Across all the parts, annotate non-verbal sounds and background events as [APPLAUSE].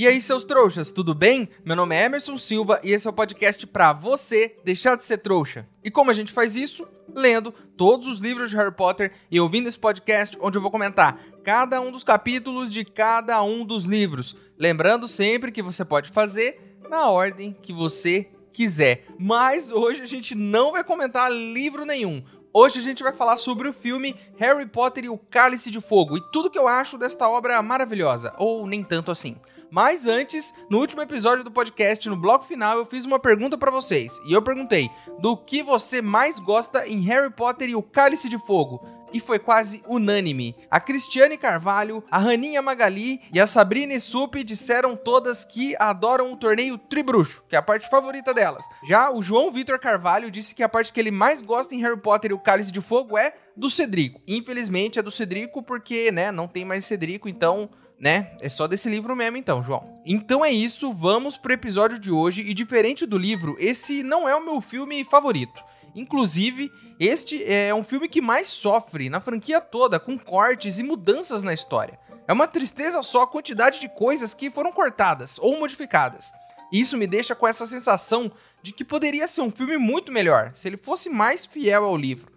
E aí, seus trouxas, tudo bem? Meu nome é Emerson Silva e esse é o podcast para você deixar de ser trouxa. E como a gente faz isso? Lendo todos os livros de Harry Potter e ouvindo esse podcast onde eu vou comentar cada um dos capítulos de cada um dos livros. Lembrando sempre que você pode fazer na ordem que você quiser. Mas hoje a gente não vai comentar livro nenhum. Hoje a gente vai falar sobre o filme Harry Potter e o Cálice de Fogo e tudo que eu acho desta obra maravilhosa, ou nem tanto assim. Mas antes, no último episódio do podcast, no bloco final, eu fiz uma pergunta para vocês. E eu perguntei: do que você mais gosta em Harry Potter e o Cálice de Fogo? e foi quase unânime. A Cristiane Carvalho, a Raninha Magali e a Sabrina Sup disseram todas que adoram o torneio Tribruxo, que é a parte favorita delas. Já o João Vitor Carvalho disse que a parte que ele mais gosta em Harry Potter e o Cálice de Fogo é do Cedrico. Infelizmente é do Cedrico porque, né, não tem mais Cedrico, então né? É só desse livro mesmo, então, João. Então é isso, vamos pro episódio de hoje. E diferente do livro, esse não é o meu filme favorito. Inclusive, este é um filme que mais sofre na franquia toda, com cortes e mudanças na história. É uma tristeza só a quantidade de coisas que foram cortadas ou modificadas. E isso me deixa com essa sensação de que poderia ser um filme muito melhor se ele fosse mais fiel ao livro.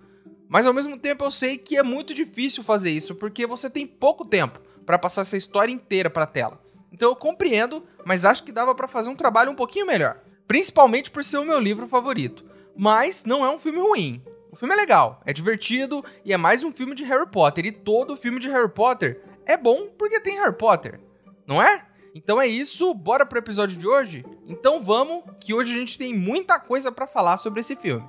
Mas ao mesmo tempo eu sei que é muito difícil fazer isso porque você tem pouco tempo para passar essa história inteira para a tela. Então eu compreendo, mas acho que dava para fazer um trabalho um pouquinho melhor, principalmente por ser o meu livro favorito. Mas não é um filme ruim. O filme é legal, é divertido e é mais um filme de Harry Potter. E todo filme de Harry Potter é bom porque tem Harry Potter, não é? Então é isso, bora pro episódio de hoje? Então vamos, que hoje a gente tem muita coisa para falar sobre esse filme.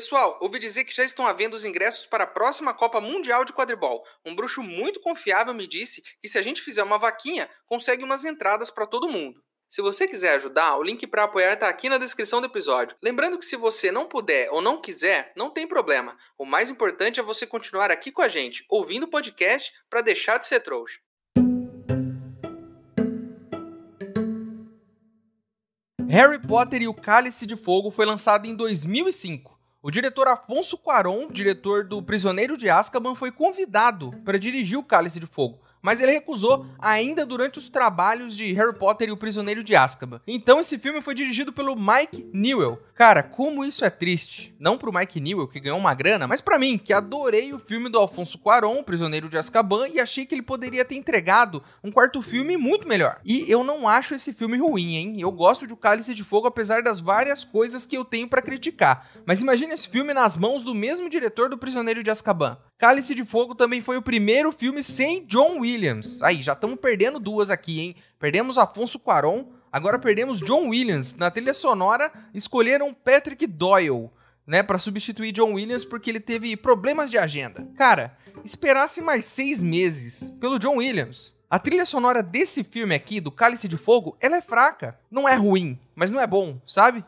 Pessoal, ouvi dizer que já estão havendo os ingressos para a próxima Copa Mundial de Quadribol. Um bruxo muito confiável me disse que se a gente fizer uma vaquinha, consegue umas entradas para todo mundo. Se você quiser ajudar, o link para apoiar está aqui na descrição do episódio. Lembrando que se você não puder ou não quiser, não tem problema. O mais importante é você continuar aqui com a gente, ouvindo o podcast para deixar de ser trouxa. Harry Potter e o Cálice de Fogo foi lançado em 2005. O diretor Afonso Cuarón, diretor do Prisioneiro de Azkaban, foi convidado para dirigir o Cálice de Fogo, mas ele recusou ainda durante os trabalhos de Harry Potter e o Prisioneiro de Azkaban. Então esse filme foi dirigido pelo Mike Newell. Cara, como isso é triste. Não pro Mike Newell, que ganhou uma grana, mas para mim, que adorei o filme do Alfonso Cuarón, Prisioneiro de Azkaban, e achei que ele poderia ter entregado um quarto filme muito melhor. E eu não acho esse filme ruim, hein? Eu gosto de O Cálice de Fogo, apesar das várias coisas que eu tenho para criticar. Mas imagine esse filme nas mãos do mesmo diretor do Prisioneiro de Azkaban. Cálice de Fogo também foi o primeiro filme sem John Williams. Aí, já estamos perdendo duas aqui, hein? Perdemos Afonso Cuarón, agora perdemos John Williams. Na trilha sonora, escolheram Patrick Doyle, né, para substituir John Williams porque ele teve problemas de agenda. Cara, esperasse mais seis meses pelo John Williams. A trilha sonora desse filme aqui, do Cálice de Fogo, ela é fraca. Não é ruim, mas não é bom, sabe?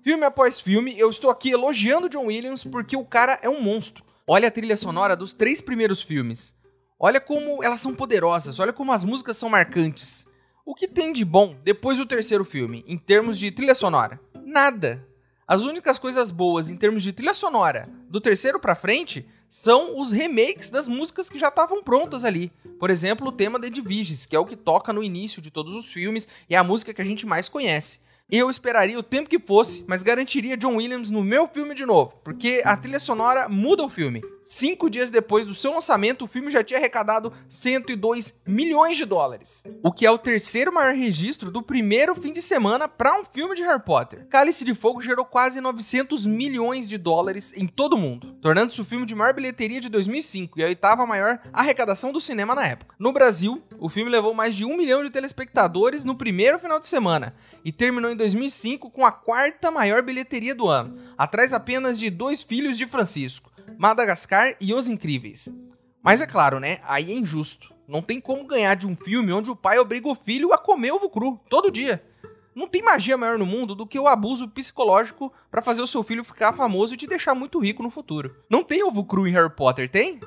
Filme após filme, eu estou aqui elogiando John Williams porque o cara é um monstro. Olha a trilha sonora dos três primeiros filmes. Olha como elas são poderosas, olha como as músicas são marcantes. O que tem de bom depois do terceiro filme, em termos de trilha sonora? Nada. As únicas coisas boas em termos de trilha sonora do terceiro para frente são os remakes das músicas que já estavam prontas ali. Por exemplo, o tema The Divisions, que é o que toca no início de todos os filmes e é a música que a gente mais conhece. Eu esperaria o tempo que fosse, mas garantiria John Williams no meu filme de novo, porque a trilha sonora muda o filme. Cinco dias depois do seu lançamento, o filme já tinha arrecadado 102 milhões de dólares, o que é o terceiro maior registro do primeiro fim de semana para um filme de Harry Potter. Cálice de Fogo gerou quase 900 milhões de dólares em todo o mundo, tornando-se o filme de maior bilheteria de 2005 e a oitava maior arrecadação do cinema na época. No Brasil, o filme levou mais de um milhão de telespectadores no primeiro final de semana e terminou em 2005 com a quarta maior bilheteria do ano, atrás apenas de Dois Filhos de Francisco, Madagascar e Os Incríveis. Mas é claro, né? Aí é injusto. Não tem como ganhar de um filme onde o pai obriga o filho a comer ovo cru todo dia. Não tem magia maior no mundo do que o abuso psicológico para fazer o seu filho ficar famoso e te deixar muito rico no futuro. Não tem ovo cru em Harry Potter, tem?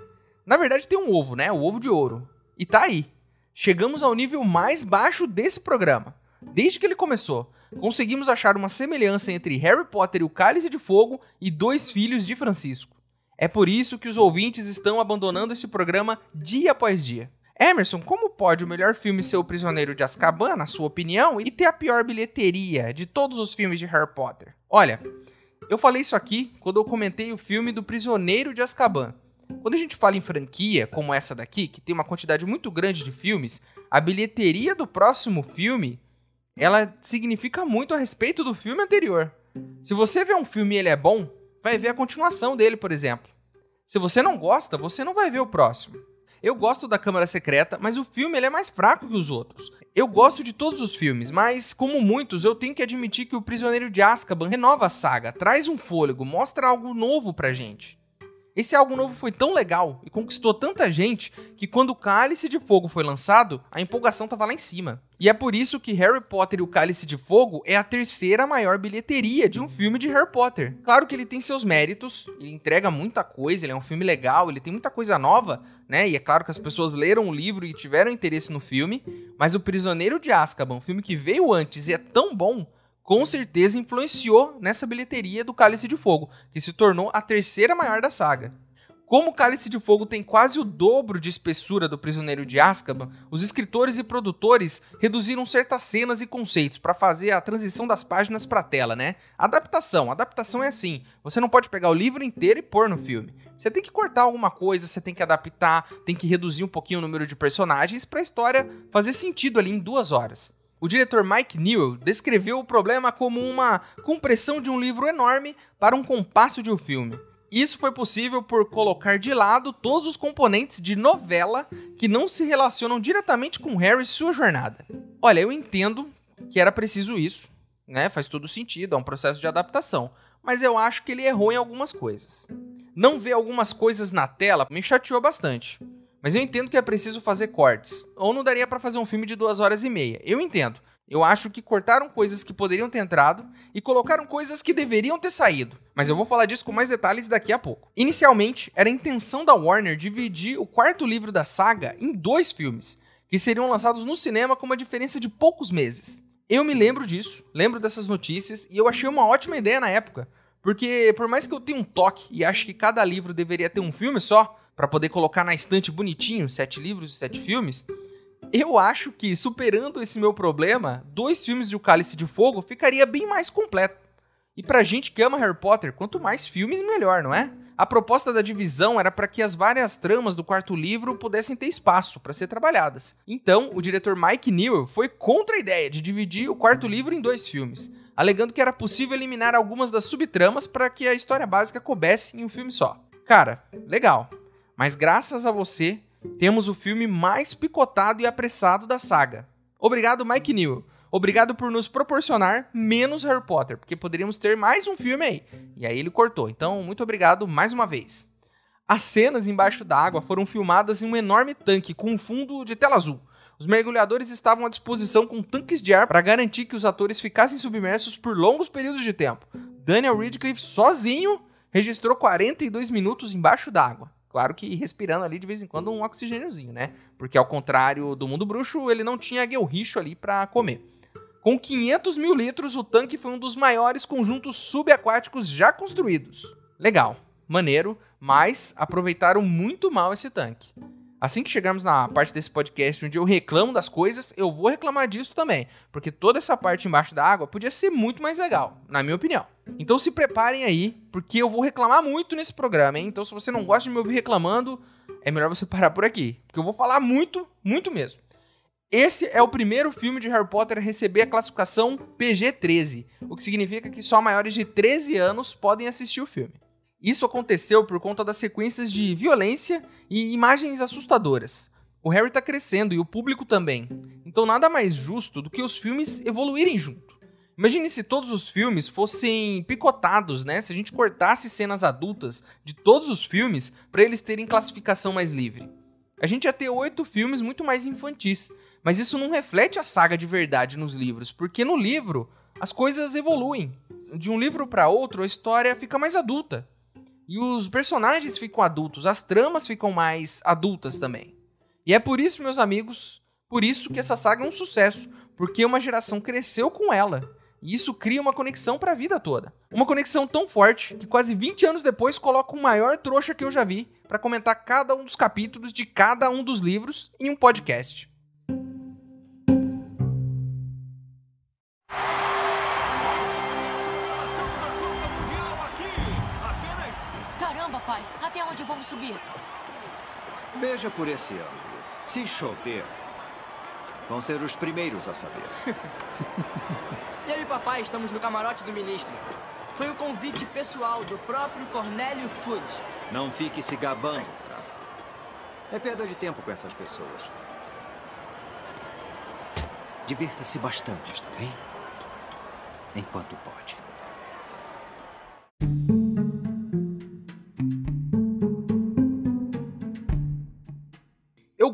Na verdade tem um ovo, né? O ovo de ouro. E tá aí. Chegamos ao nível mais baixo desse programa. Desde que ele começou, conseguimos achar uma semelhança entre Harry Potter e o Cálice de Fogo e Dois Filhos de Francisco. É por isso que os ouvintes estão abandonando esse programa dia após dia. Emerson, como pode o melhor filme ser O Prisioneiro de Azkaban, na sua opinião, e ter a pior bilheteria de todos os filmes de Harry Potter? Olha, eu falei isso aqui quando eu comentei o filme do Prisioneiro de Azkaban. Quando a gente fala em franquia, como essa daqui, que tem uma quantidade muito grande de filmes, a bilheteria do próximo filme, ela significa muito a respeito do filme anterior. Se você vê um filme e ele é bom, vai ver a continuação dele, por exemplo. Se você não gosta, você não vai ver o próximo. Eu gosto da Câmara Secreta, mas o filme ele é mais fraco que os outros. Eu gosto de todos os filmes, mas como muitos, eu tenho que admitir que o Prisioneiro de Azkaban renova a saga, traz um fôlego, mostra algo novo pra gente. Esse algo novo foi tão legal e conquistou tanta gente que quando o Cálice de Fogo foi lançado, a empolgação tava lá em cima. E é por isso que Harry Potter e o Cálice de Fogo é a terceira maior bilheteria de um filme de Harry Potter. Claro que ele tem seus méritos, ele entrega muita coisa, ele é um filme legal, ele tem muita coisa nova, né? E é claro que as pessoas leram o livro e tiveram interesse no filme, mas O Prisioneiro de Azkaban, um filme que veio antes e é tão bom, com certeza influenciou nessa bilheteria do Cálice de Fogo, que se tornou a terceira maior da saga. Como o Cálice de Fogo tem quase o dobro de espessura do Prisioneiro de Azkaban, os escritores e produtores reduziram certas cenas e conceitos para fazer a transição das páginas para a tela, né? Adaptação, adaptação é assim, você não pode pegar o livro inteiro e pôr no filme. Você tem que cortar alguma coisa, você tem que adaptar, tem que reduzir um pouquinho o número de personagens para a história fazer sentido ali em duas horas. O diretor Mike Newell descreveu o problema como uma compressão de um livro enorme para um compasso de um filme. Isso foi possível por colocar de lado todos os componentes de novela que não se relacionam diretamente com Harry e sua jornada. Olha, eu entendo que era preciso isso, né? Faz todo sentido, é um processo de adaptação. Mas eu acho que ele errou em algumas coisas. Não ver algumas coisas na tela me chateou bastante. Mas eu entendo que é preciso fazer cortes. Ou não daria para fazer um filme de duas horas e meia. Eu entendo. Eu acho que cortaram coisas que poderiam ter entrado e colocaram coisas que deveriam ter saído. Mas eu vou falar disso com mais detalhes daqui a pouco. Inicialmente, era a intenção da Warner dividir o quarto livro da saga em dois filmes, que seriam lançados no cinema com uma diferença de poucos meses. Eu me lembro disso, lembro dessas notícias e eu achei uma ótima ideia na época, porque por mais que eu tenha um toque e acho que cada livro deveria ter um filme só, para poder colocar na estante bonitinho, sete livros e sete filmes, eu acho que, superando esse meu problema, dois filmes de O Cálice de Fogo ficaria bem mais completo. E pra gente que ama Harry Potter, quanto mais filmes, melhor, não é? A proposta da divisão era para que as várias tramas do quarto livro pudessem ter espaço para ser trabalhadas. Então, o diretor Mike Newell foi contra a ideia de dividir o quarto livro em dois filmes, alegando que era possível eliminar algumas das subtramas para que a história básica coubesse em um filme só. Cara, legal. Mas graças a você, temos o filme mais picotado e apressado da saga. Obrigado, Mike Newell. Obrigado por nos proporcionar menos Harry Potter, porque poderíamos ter mais um filme aí. E aí ele cortou. Então, muito obrigado mais uma vez. As cenas embaixo da água foram filmadas em um enorme tanque com um fundo de tela azul. Os mergulhadores estavam à disposição com tanques de ar para garantir que os atores ficassem submersos por longos períodos de tempo. Daniel Radcliffe sozinho registrou 42 minutos embaixo d'água. Claro que respirando ali de vez em quando um oxigêniozinho, né? Porque ao contrário do mundo bruxo, ele não tinha guelricho ali para comer. Com 500 mil litros, o tanque foi um dos maiores conjuntos subaquáticos já construídos. Legal, maneiro, mas aproveitaram muito mal esse tanque. Assim que chegarmos na parte desse podcast onde eu reclamo das coisas, eu vou reclamar disso também, porque toda essa parte embaixo da água podia ser muito mais legal, na minha opinião. Então se preparem aí, porque eu vou reclamar muito nesse programa, hein? Então se você não gosta de me ouvir reclamando, é melhor você parar por aqui, porque eu vou falar muito, muito mesmo. Esse é o primeiro filme de Harry Potter a receber a classificação PG-13, o que significa que só maiores de 13 anos podem assistir o filme. Isso aconteceu por conta das sequências de violência e imagens assustadoras. O Harry tá crescendo e o público também. Então nada mais justo do que os filmes evoluírem junto. Imagine se todos os filmes fossem picotados, né? Se a gente cortasse cenas adultas de todos os filmes para eles terem classificação mais livre. A gente ia ter oito filmes muito mais infantis, Mas isso não reflete a saga de verdade nos livros, porque no livro as coisas evoluem. De um livro para outro, a história fica mais adulta. E os personagens ficam adultos, as tramas ficam mais adultas também. E é por isso, meus amigos, por isso que essa saga é um sucesso, porque uma geração cresceu com ela. E isso cria uma conexão para a vida toda. Uma conexão tão forte que quase 20 anos depois coloco o maior trouxa que eu já vi para comentar cada um dos capítulos de cada um dos livros em um podcast. Vamos subir? Veja por esse ângulo. Se chover, vão ser os primeiros a saber. [LAUGHS] Eu e papai estamos no camarote do ministro. Foi um convite pessoal do próprio Cornélio Food. Não fique se gabando, Trapo. É perda de tempo com essas pessoas. Divirta-se bastante, está bem? Enquanto pode.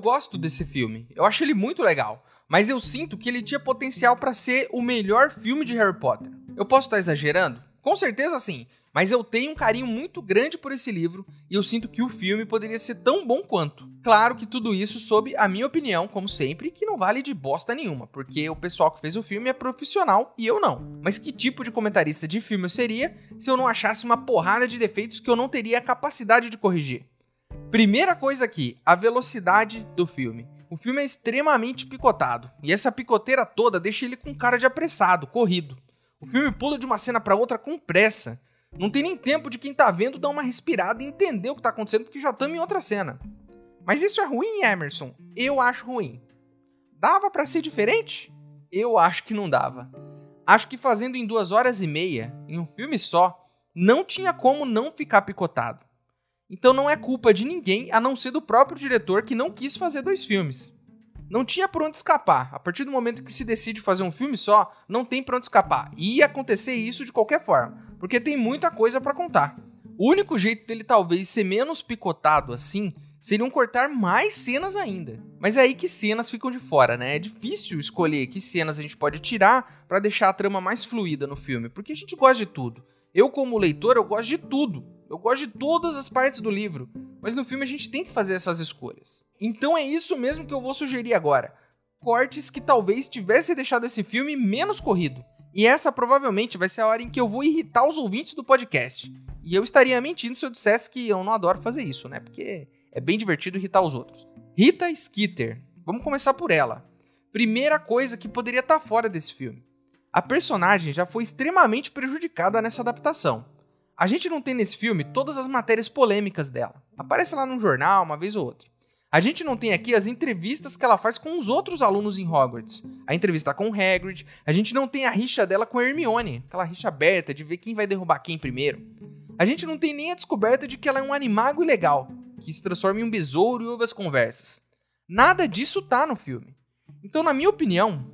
Gosto desse filme. Eu acho ele muito legal. Mas eu sinto que ele tinha potencial para ser o melhor filme de Harry Potter. Eu posso estar exagerando? Com certeza sim. Mas eu tenho um carinho muito grande por esse livro e eu sinto que o filme poderia ser tão bom quanto. Claro que tudo isso sob a minha opinião, como sempre, que não vale de bosta nenhuma, porque o pessoal que fez o filme é profissional e eu não. Mas que tipo de comentarista de filme eu seria se eu não achasse uma porrada de defeitos que eu não teria a capacidade de corrigir? Primeira coisa aqui, a velocidade do filme. O filme é extremamente picotado, e essa picoteira toda deixa ele com cara de apressado, corrido. O filme pula de uma cena para outra com pressa. Não tem nem tempo de quem tá vendo dar uma respirada e entender o que tá acontecendo, porque já estamos em outra cena. Mas isso é ruim, Emerson? Eu acho ruim. Dava para ser diferente? Eu acho que não dava. Acho que fazendo em duas horas e meia, em um filme só, não tinha como não ficar picotado. Então não é culpa de ninguém a não ser do próprio diretor que não quis fazer dois filmes. Não tinha por onde escapar. A partir do momento que se decide fazer um filme só, não tem por onde escapar. E ia acontecer isso de qualquer forma, porque tem muita coisa para contar. O único jeito dele talvez ser menos picotado assim seriam cortar mais cenas ainda. Mas é aí que cenas ficam de fora, né? É difícil escolher que cenas a gente pode tirar para deixar a trama mais fluida no filme, porque a gente gosta de tudo. Eu como leitor, eu gosto de tudo. Eu gosto de todas as partes do livro, mas no filme a gente tem que fazer essas escolhas. Então é isso mesmo que eu vou sugerir agora. Cortes que talvez tivesse deixado esse filme menos corrido. E essa provavelmente vai ser a hora em que eu vou irritar os ouvintes do podcast. E eu estaria mentindo se eu dissesse que eu não adoro fazer isso, né? Porque é bem divertido irritar os outros. Rita Skeeter. Vamos começar por ela. Primeira coisa que poderia estar fora desse filme. A personagem já foi extremamente prejudicada nessa adaptação. A gente não tem nesse filme todas as matérias polêmicas dela. Aparece lá num jornal, uma vez ou outra. A gente não tem aqui as entrevistas que ela faz com os outros alunos em Hogwarts. A entrevista com o Hagrid. A gente não tem a rixa dela com a Hermione. Aquela rixa aberta de ver quem vai derrubar quem primeiro. A gente não tem nem a descoberta de que ela é um animago ilegal, que se transforma em um besouro e ouve as conversas. Nada disso tá no filme. Então, na minha opinião,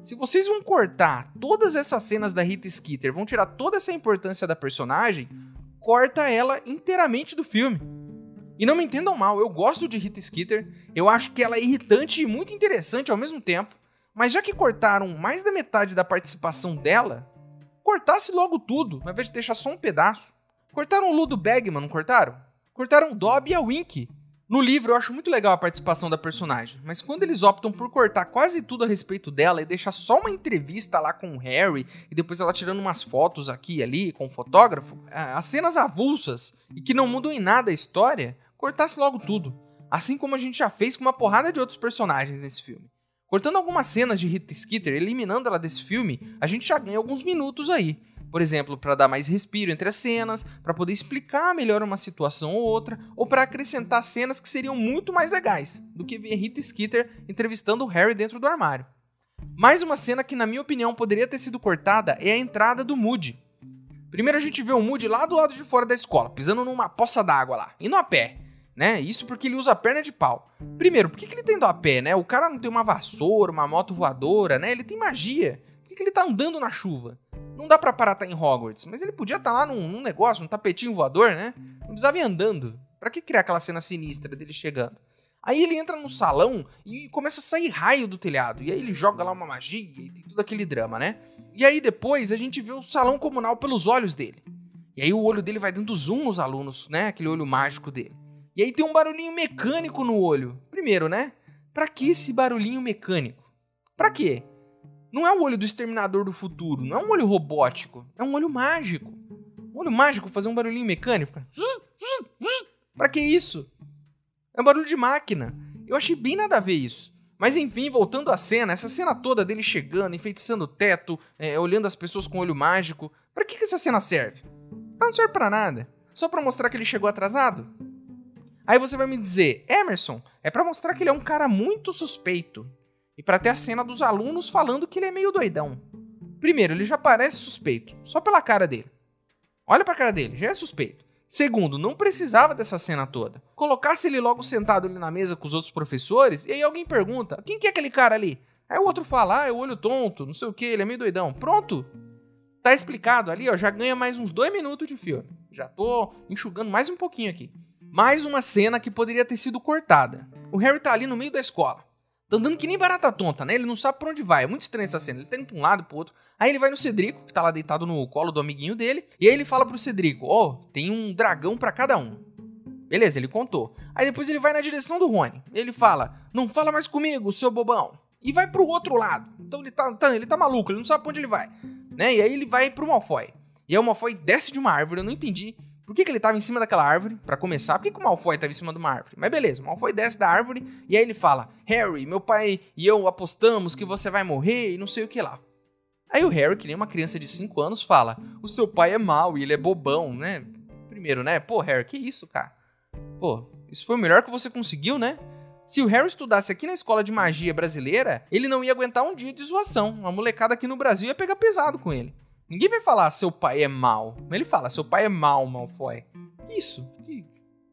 se vocês vão cortar todas essas cenas da Rita Skeeter, vão tirar toda essa importância da personagem, corta ela inteiramente do filme. E não me entendam mal, eu gosto de Rita Skeeter, eu acho que ela é irritante e muito interessante ao mesmo tempo, mas já que cortaram mais da metade da participação dela, cortasse logo tudo, ao invés de deixar só um pedaço. Cortaram o Ludo Bagman, não cortaram? Cortaram o Dobby e a Wink. No livro eu acho muito legal a participação da personagem, mas quando eles optam por cortar quase tudo a respeito dela e deixar só uma entrevista lá com o Harry e depois ela tirando umas fotos aqui e ali com o fotógrafo, as cenas avulsas e que não mudam em nada a história, cortasse logo tudo. Assim como a gente já fez com uma porrada de outros personagens nesse filme. Cortando algumas cenas de Rita Skeeter, eliminando ela desse filme, a gente já ganha alguns minutos aí. Por exemplo, para dar mais respiro entre as cenas, para poder explicar melhor uma situação ou outra, ou para acrescentar cenas que seriam muito mais legais do que ver Rita Skeeter entrevistando o Harry dentro do armário. Mais uma cena que, na minha opinião, poderia ter sido cortada é a entrada do Moody. Primeiro a gente vê o Moody lá do lado de fora da escola, pisando numa poça d'água lá, indo a pé, né? Isso porque ele usa a perna de pau. Primeiro, por que, que ele tá indo a pé, né? O cara não tem uma vassoura, uma moto voadora, né? Ele tem magia. Por que, que ele tá andando na chuva? Não dá pra parar tá em Hogwarts, mas ele podia estar tá lá num, num, negócio, num tapetinho voador, né? Não precisava ir andando. Pra que criar aquela cena sinistra dele chegando? Aí ele entra no salão e começa a sair raio do telhado. E aí ele joga lá uma magia e tem tudo aquele drama, né? E aí depois a gente vê o salão comunal pelos olhos dele. E aí o olho dele vai dando zoom nos alunos, né? Aquele olho mágico dele. E aí tem um barulhinho mecânico no olho. Primeiro, né? Pra que esse barulhinho mecânico? Pra quê? Não é o olho do exterminador do futuro, não é um olho robótico, é um olho mágico. Um olho mágico fazer um barulhinho mecânico. Pra que isso? É um barulho de máquina. Eu achei bem nada a ver isso. Mas enfim, voltando à cena, essa cena toda dele chegando, enfeitiçando o teto, é, olhando as pessoas com olho mágico. Pra que, que essa cena serve? Não serve pra nada. Só pra mostrar que ele chegou atrasado? Aí você vai me dizer, Emerson, é para mostrar que ele é um cara muito suspeito. E para ter a cena dos alunos falando que ele é meio doidão. Primeiro, ele já parece suspeito, só pela cara dele. Olha pra cara dele, já é suspeito. Segundo, não precisava dessa cena toda. Colocasse ele logo sentado ali na mesa com os outros professores, e aí alguém pergunta: quem que é aquele cara ali? Aí o outro fala: ah, é o olho tonto, não sei o que, ele é meio doidão. Pronto! Tá explicado ali, ó, já ganha mais uns dois minutos de filme. Já tô enxugando mais um pouquinho aqui. Mais uma cena que poderia ter sido cortada. O Harry tá ali no meio da escola. Tá andando que nem barata tonta, né? Ele não sabe pra onde vai. É muito estranha essa cena. Ele tá indo pra um lado pro outro. Aí ele vai no Cedrico, que tá lá deitado no colo do amiguinho dele. E aí ele fala pro Cedrico: Ó, oh, tem um dragão para cada um. Beleza, ele contou. Aí depois ele vai na direção do Rony. Ele fala: Não fala mais comigo, seu bobão. E vai pro outro lado. Então ele tá, tá, ele tá maluco, ele não sabe pra onde ele vai. Né? E aí ele vai pro Malfoy. E aí o Malfoy desce de uma árvore, eu não entendi. Por que, que ele estava em cima daquela árvore? Para começar, por que, que o Malfoy estava em cima de uma árvore? Mas beleza, o Malfoy desce da árvore e aí ele fala: Harry, meu pai e eu apostamos que você vai morrer e não sei o que lá. Aí o Harry, que nem uma criança de 5 anos, fala: O seu pai é mau e ele é bobão, né? Primeiro, né? Pô, Harry, que isso, cara? Pô, isso foi o melhor que você conseguiu, né? Se o Harry estudasse aqui na escola de magia brasileira, ele não ia aguentar um dia de zoação. Uma molecada aqui no Brasil ia pegar pesado com ele. Ninguém vai falar seu pai é mal. Ele fala, seu pai é mal, Malfoy. Isso. Que...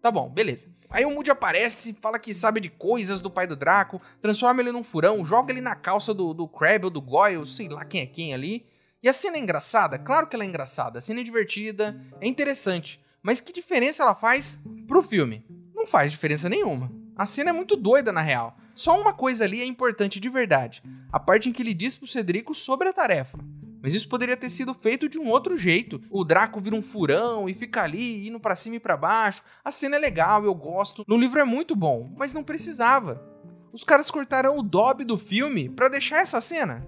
Tá bom, beleza. Aí o Moody aparece, fala que sabe de coisas do pai do Draco, transforma ele num furão, joga ele na calça do, do Crabbe ou do Goyle, sei lá quem é quem ali. E a cena é engraçada? Claro que ela é engraçada. A cena é divertida, é interessante. Mas que diferença ela faz pro filme? Não faz diferença nenhuma. A cena é muito doida, na real. Só uma coisa ali é importante de verdade: a parte em que ele diz pro Cedrico sobre a tarefa. Mas isso poderia ter sido feito de um outro jeito. O Draco vira um furão e fica ali, indo para cima e para baixo. A cena é legal, eu gosto. No livro é muito bom, mas não precisava. Os caras cortaram o Dobby do filme para deixar essa cena.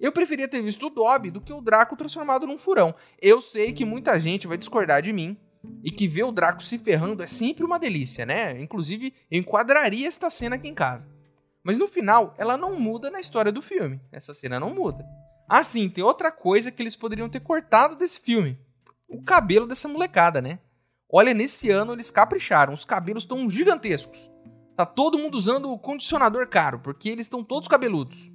Eu preferia ter visto o Dobby do que o Draco transformado num furão. Eu sei que muita gente vai discordar de mim e que ver o Draco se ferrando é sempre uma delícia, né? Inclusive, eu enquadraria esta cena aqui em casa. Mas no final, ela não muda na história do filme. Essa cena não muda. Assim, tem outra coisa que eles poderiam ter cortado desse filme. O cabelo dessa molecada, né? Olha, nesse ano eles capricharam, os cabelos estão gigantescos. Tá todo mundo usando o condicionador caro, porque eles estão todos cabeludos.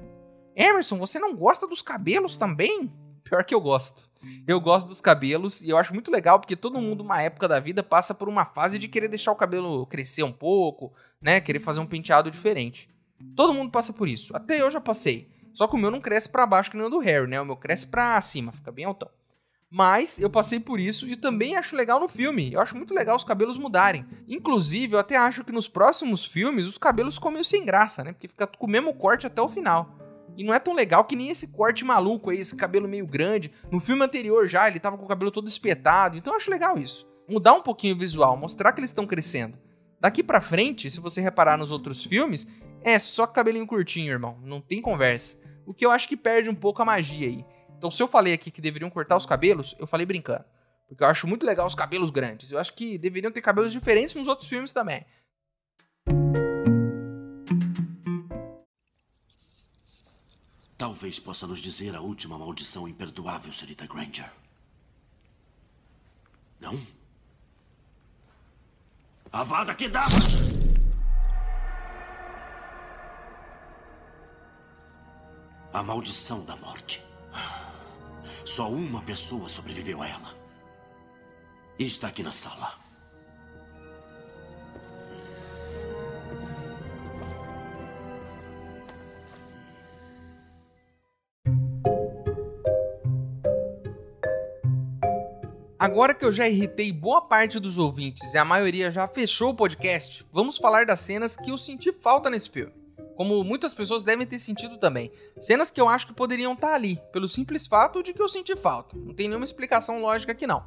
Emerson, você não gosta dos cabelos também? Pior que eu gosto. Eu gosto dos cabelos e eu acho muito legal porque todo mundo, uma época da vida, passa por uma fase de querer deixar o cabelo crescer um pouco, né? Querer fazer um penteado diferente. Todo mundo passa por isso. Até eu já passei. Só que o meu não cresce para baixo que nem o do Harry, né? O meu cresce para cima, fica bem altão. Mas eu passei por isso e também acho legal no filme. Eu acho muito legal os cabelos mudarem. Inclusive, eu até acho que nos próximos filmes os cabelos ficam meio sem graça, né? Porque fica com o mesmo corte até o final. E não é tão legal que nem esse corte maluco aí, esse cabelo meio grande. No filme anterior já, ele tava com o cabelo todo espetado. Então eu acho legal isso. Mudar um pouquinho o visual, mostrar que eles estão crescendo. Daqui pra frente, se você reparar nos outros filmes, é só cabelinho curtinho, irmão. Não tem conversa. O que eu acho que perde um pouco a magia aí. Então, se eu falei aqui que deveriam cortar os cabelos, eu falei brincando. Porque eu acho muito legal os cabelos grandes. Eu acho que deveriam ter cabelos diferentes nos outros filmes também. Talvez possa nos dizer a última maldição imperdoável, senhorita Granger. Não? Avada Kedavra! A maldição da morte. Só uma pessoa sobreviveu a ela. E está aqui na sala. Agora que eu já irritei boa parte dos ouvintes e a maioria já fechou o podcast, vamos falar das cenas que eu senti falta nesse filme. Como muitas pessoas devem ter sentido também. Cenas que eu acho que poderiam estar ali, pelo simples fato de que eu senti falta. Não tem nenhuma explicação lógica aqui não.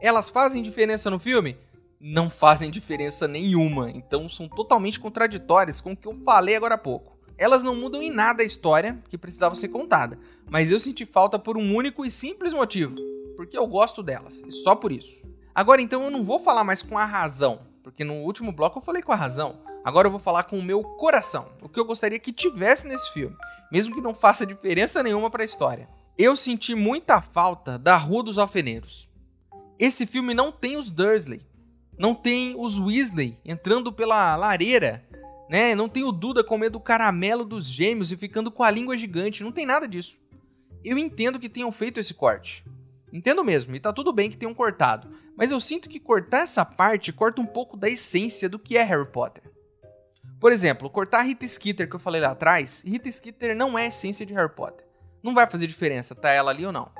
Elas fazem diferença no filme? Não fazem diferença nenhuma, então são totalmente contraditórias com o que eu falei agora há pouco. Elas não mudam em nada a história que precisava ser contada, mas eu senti falta por um único e simples motivo porque eu gosto delas, e só por isso. Agora então eu não vou falar mais com a razão, porque no último bloco eu falei com a razão. Agora eu vou falar com o meu coração, o que eu gostaria que tivesse nesse filme, mesmo que não faça diferença nenhuma para a história. Eu senti muita falta da Rua dos Alfeneiros. Esse filme não tem os Dursley, não tem os Weasley entrando pela lareira, né? Não tem o Duda comendo o caramelo dos gêmeos e ficando com a língua gigante, não tem nada disso. Eu entendo que tenham feito esse corte. Entendo mesmo, e tá tudo bem que tenham cortado, mas eu sinto que cortar essa parte corta um pouco da essência do que é Harry Potter. Por exemplo, cortar Rita Skeeter que eu falei lá atrás, Rita Skeeter não é essência de Harry Potter. Não vai fazer diferença tá ela ali ou não.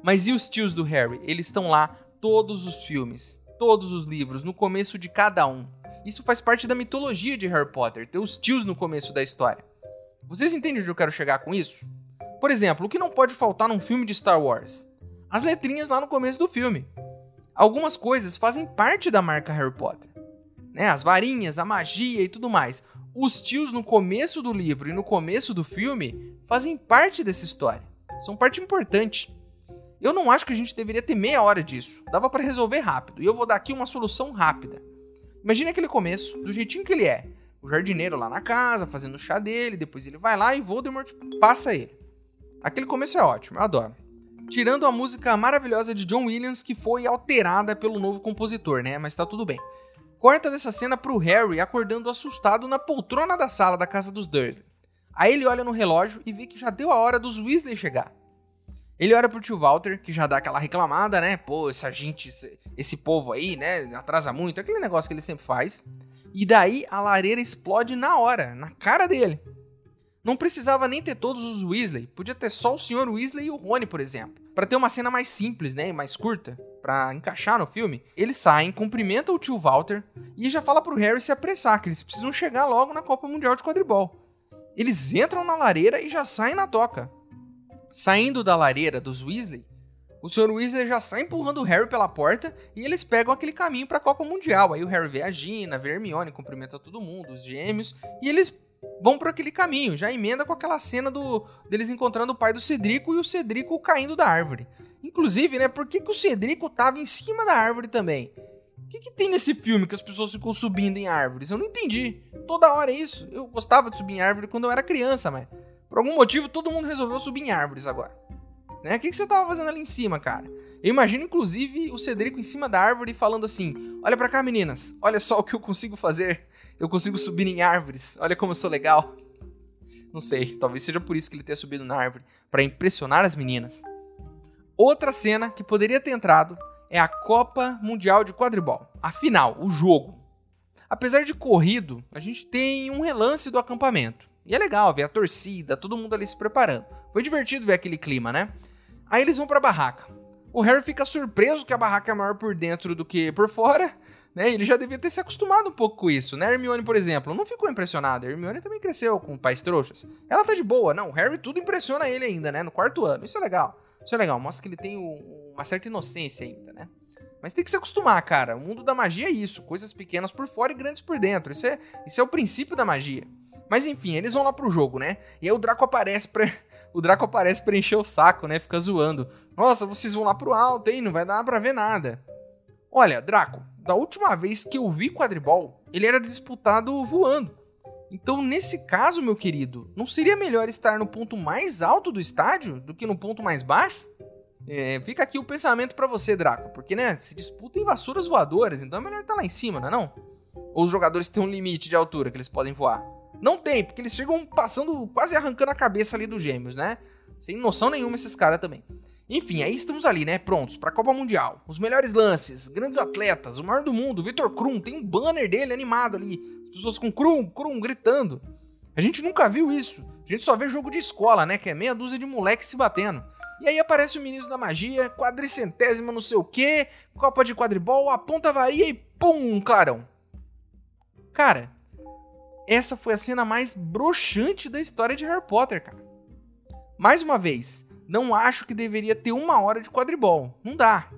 Mas e os tios do Harry? Eles estão lá todos os filmes, todos os livros, no começo de cada um. Isso faz parte da mitologia de Harry Potter, ter os tios no começo da história. Vocês entendem onde eu quero chegar com isso? Por exemplo, o que não pode faltar num filme de Star Wars? as letrinhas lá no começo do filme. Algumas coisas fazem parte da marca Harry Potter. Né? As varinhas, a magia e tudo mais. Os tios no começo do livro e no começo do filme fazem parte dessa história. São parte importante. Eu não acho que a gente deveria ter meia hora disso. Dava para resolver rápido. E eu vou dar aqui uma solução rápida. Imagine aquele começo, do jeitinho que ele é. O jardineiro lá na casa, fazendo o chá dele, depois ele vai lá e Voldemort passa ele. Aquele começo é ótimo, eu adoro. Tirando a música maravilhosa de John Williams, que foi alterada pelo novo compositor, né? Mas tá tudo bem. Corta dessa cena pro Harry acordando assustado na poltrona da sala da casa dos Dursley. Aí ele olha no relógio e vê que já deu a hora dos Weasley chegar. Ele olha pro tio Walter, que já dá aquela reclamada, né? Pô, essa gente, esse, esse povo aí, né? Atrasa muito, aquele negócio que ele sempre faz. E daí a lareira explode na hora, na cara dele. Não precisava nem ter todos os Weasley, podia ter só o Sr. Weasley e o Rony, por exemplo. Para ter uma cena mais simples, né, mais curta, para encaixar no filme, eles saem, cumprimentam o tio Walter e já fala pro Harry se apressar, que eles precisam chegar logo na Copa Mundial de Quadribol. Eles entram na lareira e já saem na toca. Saindo da lareira dos Weasley, o Sr. Weasley já sai empurrando o Harry pela porta e eles pegam aquele caminho para a Copa Mundial. Aí o Harry vê a Gina, vê a Hermione, cumprimenta todo mundo, os gêmeos, e eles vão por aquele caminho, já emenda com aquela cena do deles encontrando o pai do Cedrico e o Cedrico caindo da árvore. Inclusive, né, por que, que o Cedrico tava em cima da árvore também? O que, que tem nesse filme que as pessoas ficam subindo em árvores? Eu não entendi. Toda hora é isso. Eu gostava de subir em árvore quando eu era criança, mas por algum motivo todo mundo resolveu subir em árvores agora. Né? O que, que você tava fazendo ali em cima, cara? Eu imagino, inclusive, o Cedrico em cima da árvore falando assim: Olha para cá, meninas, olha só o que eu consigo fazer eu consigo subir em árvores. Olha como eu sou legal. Não sei, talvez seja por isso que ele tenha subido na árvore, para impressionar as meninas. Outra cena que poderia ter entrado é a Copa Mundial de Quadribol. A final, o jogo. Apesar de corrido, a gente tem um relance do acampamento. E é legal ver a torcida, todo mundo ali se preparando. Foi divertido ver aquele clima, né? Aí eles vão pra barraca. O Harry fica surpreso que a barraca é maior por dentro do que por fora né? Ele já devia ter se acostumado um pouco com isso, né? Hermione, por exemplo, não ficou impressionada. Hermione também cresceu com pais trouxas. Ela tá de boa, não. O Harry tudo impressiona ele ainda, né? No quarto ano. Isso é legal. Isso é legal. Mostra que ele tem uma certa inocência ainda, né? Mas tem que se acostumar, cara. O mundo da magia é isso. Coisas pequenas por fora e grandes por dentro. Isso é, isso é o princípio da magia. Mas enfim, eles vão lá pro jogo, né? E aí o Draco aparece pra. [LAUGHS] O Draco aparece pra encher o saco, né? Fica zoando. Nossa, vocês vão lá pro alto, hein? Não vai dar pra ver nada. Olha, Draco, da última vez que eu vi quadribol, ele era disputado voando. Então, nesse caso, meu querido, não seria melhor estar no ponto mais alto do estádio do que no ponto mais baixo? É, fica aqui o pensamento para você, Draco, porque né, se disputa em vassouras voadoras, então é melhor estar lá em cima, não é não? Ou os jogadores têm um limite de altura que eles podem voar? Não tem, porque eles chegam passando, quase arrancando a cabeça ali dos gêmeos, né? Sem noção nenhuma esses caras também. Enfim, aí estamos ali, né? Prontos para a Copa Mundial. Os melhores lances, grandes atletas, o maior do mundo, Vitor Krum, tem um banner dele animado ali. As pessoas com Krum, Krum gritando. A gente nunca viu isso. A gente só vê jogo de escola, né? Que é meia dúzia de moleques se batendo. E aí aparece o ministro da magia, quadricentésima não sei o que, Copa de quadribol, aponta a varia e pum, clarão. Cara, essa foi a cena mais broxante da história de Harry Potter, cara. Mais uma vez, não acho que deveria ter uma hora de quadribol. Não dá.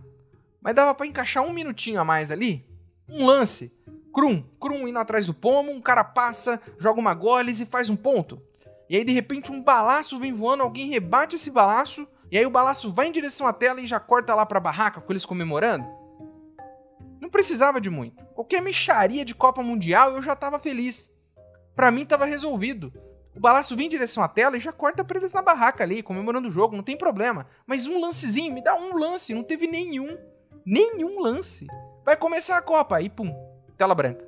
Mas dava para encaixar um minutinho a mais ali. Um lance. Crum, crum indo atrás do pomo, um cara passa, joga uma goles e faz um ponto. E aí de repente um balaço vem voando, alguém rebate esse balaço, e aí o balaço vai em direção à tela e já corta lá pra barraca com eles comemorando. Não precisava de muito. Qualquer mexaria de Copa Mundial eu já tava feliz. Pra mim tava resolvido. O balaço vem em direção à tela e já corta pra eles na barraca ali, comemorando o jogo, não tem problema. Mas um lancezinho, me dá um lance, não teve nenhum. Nenhum lance. Vai começar a Copa, aí pum, tela branca.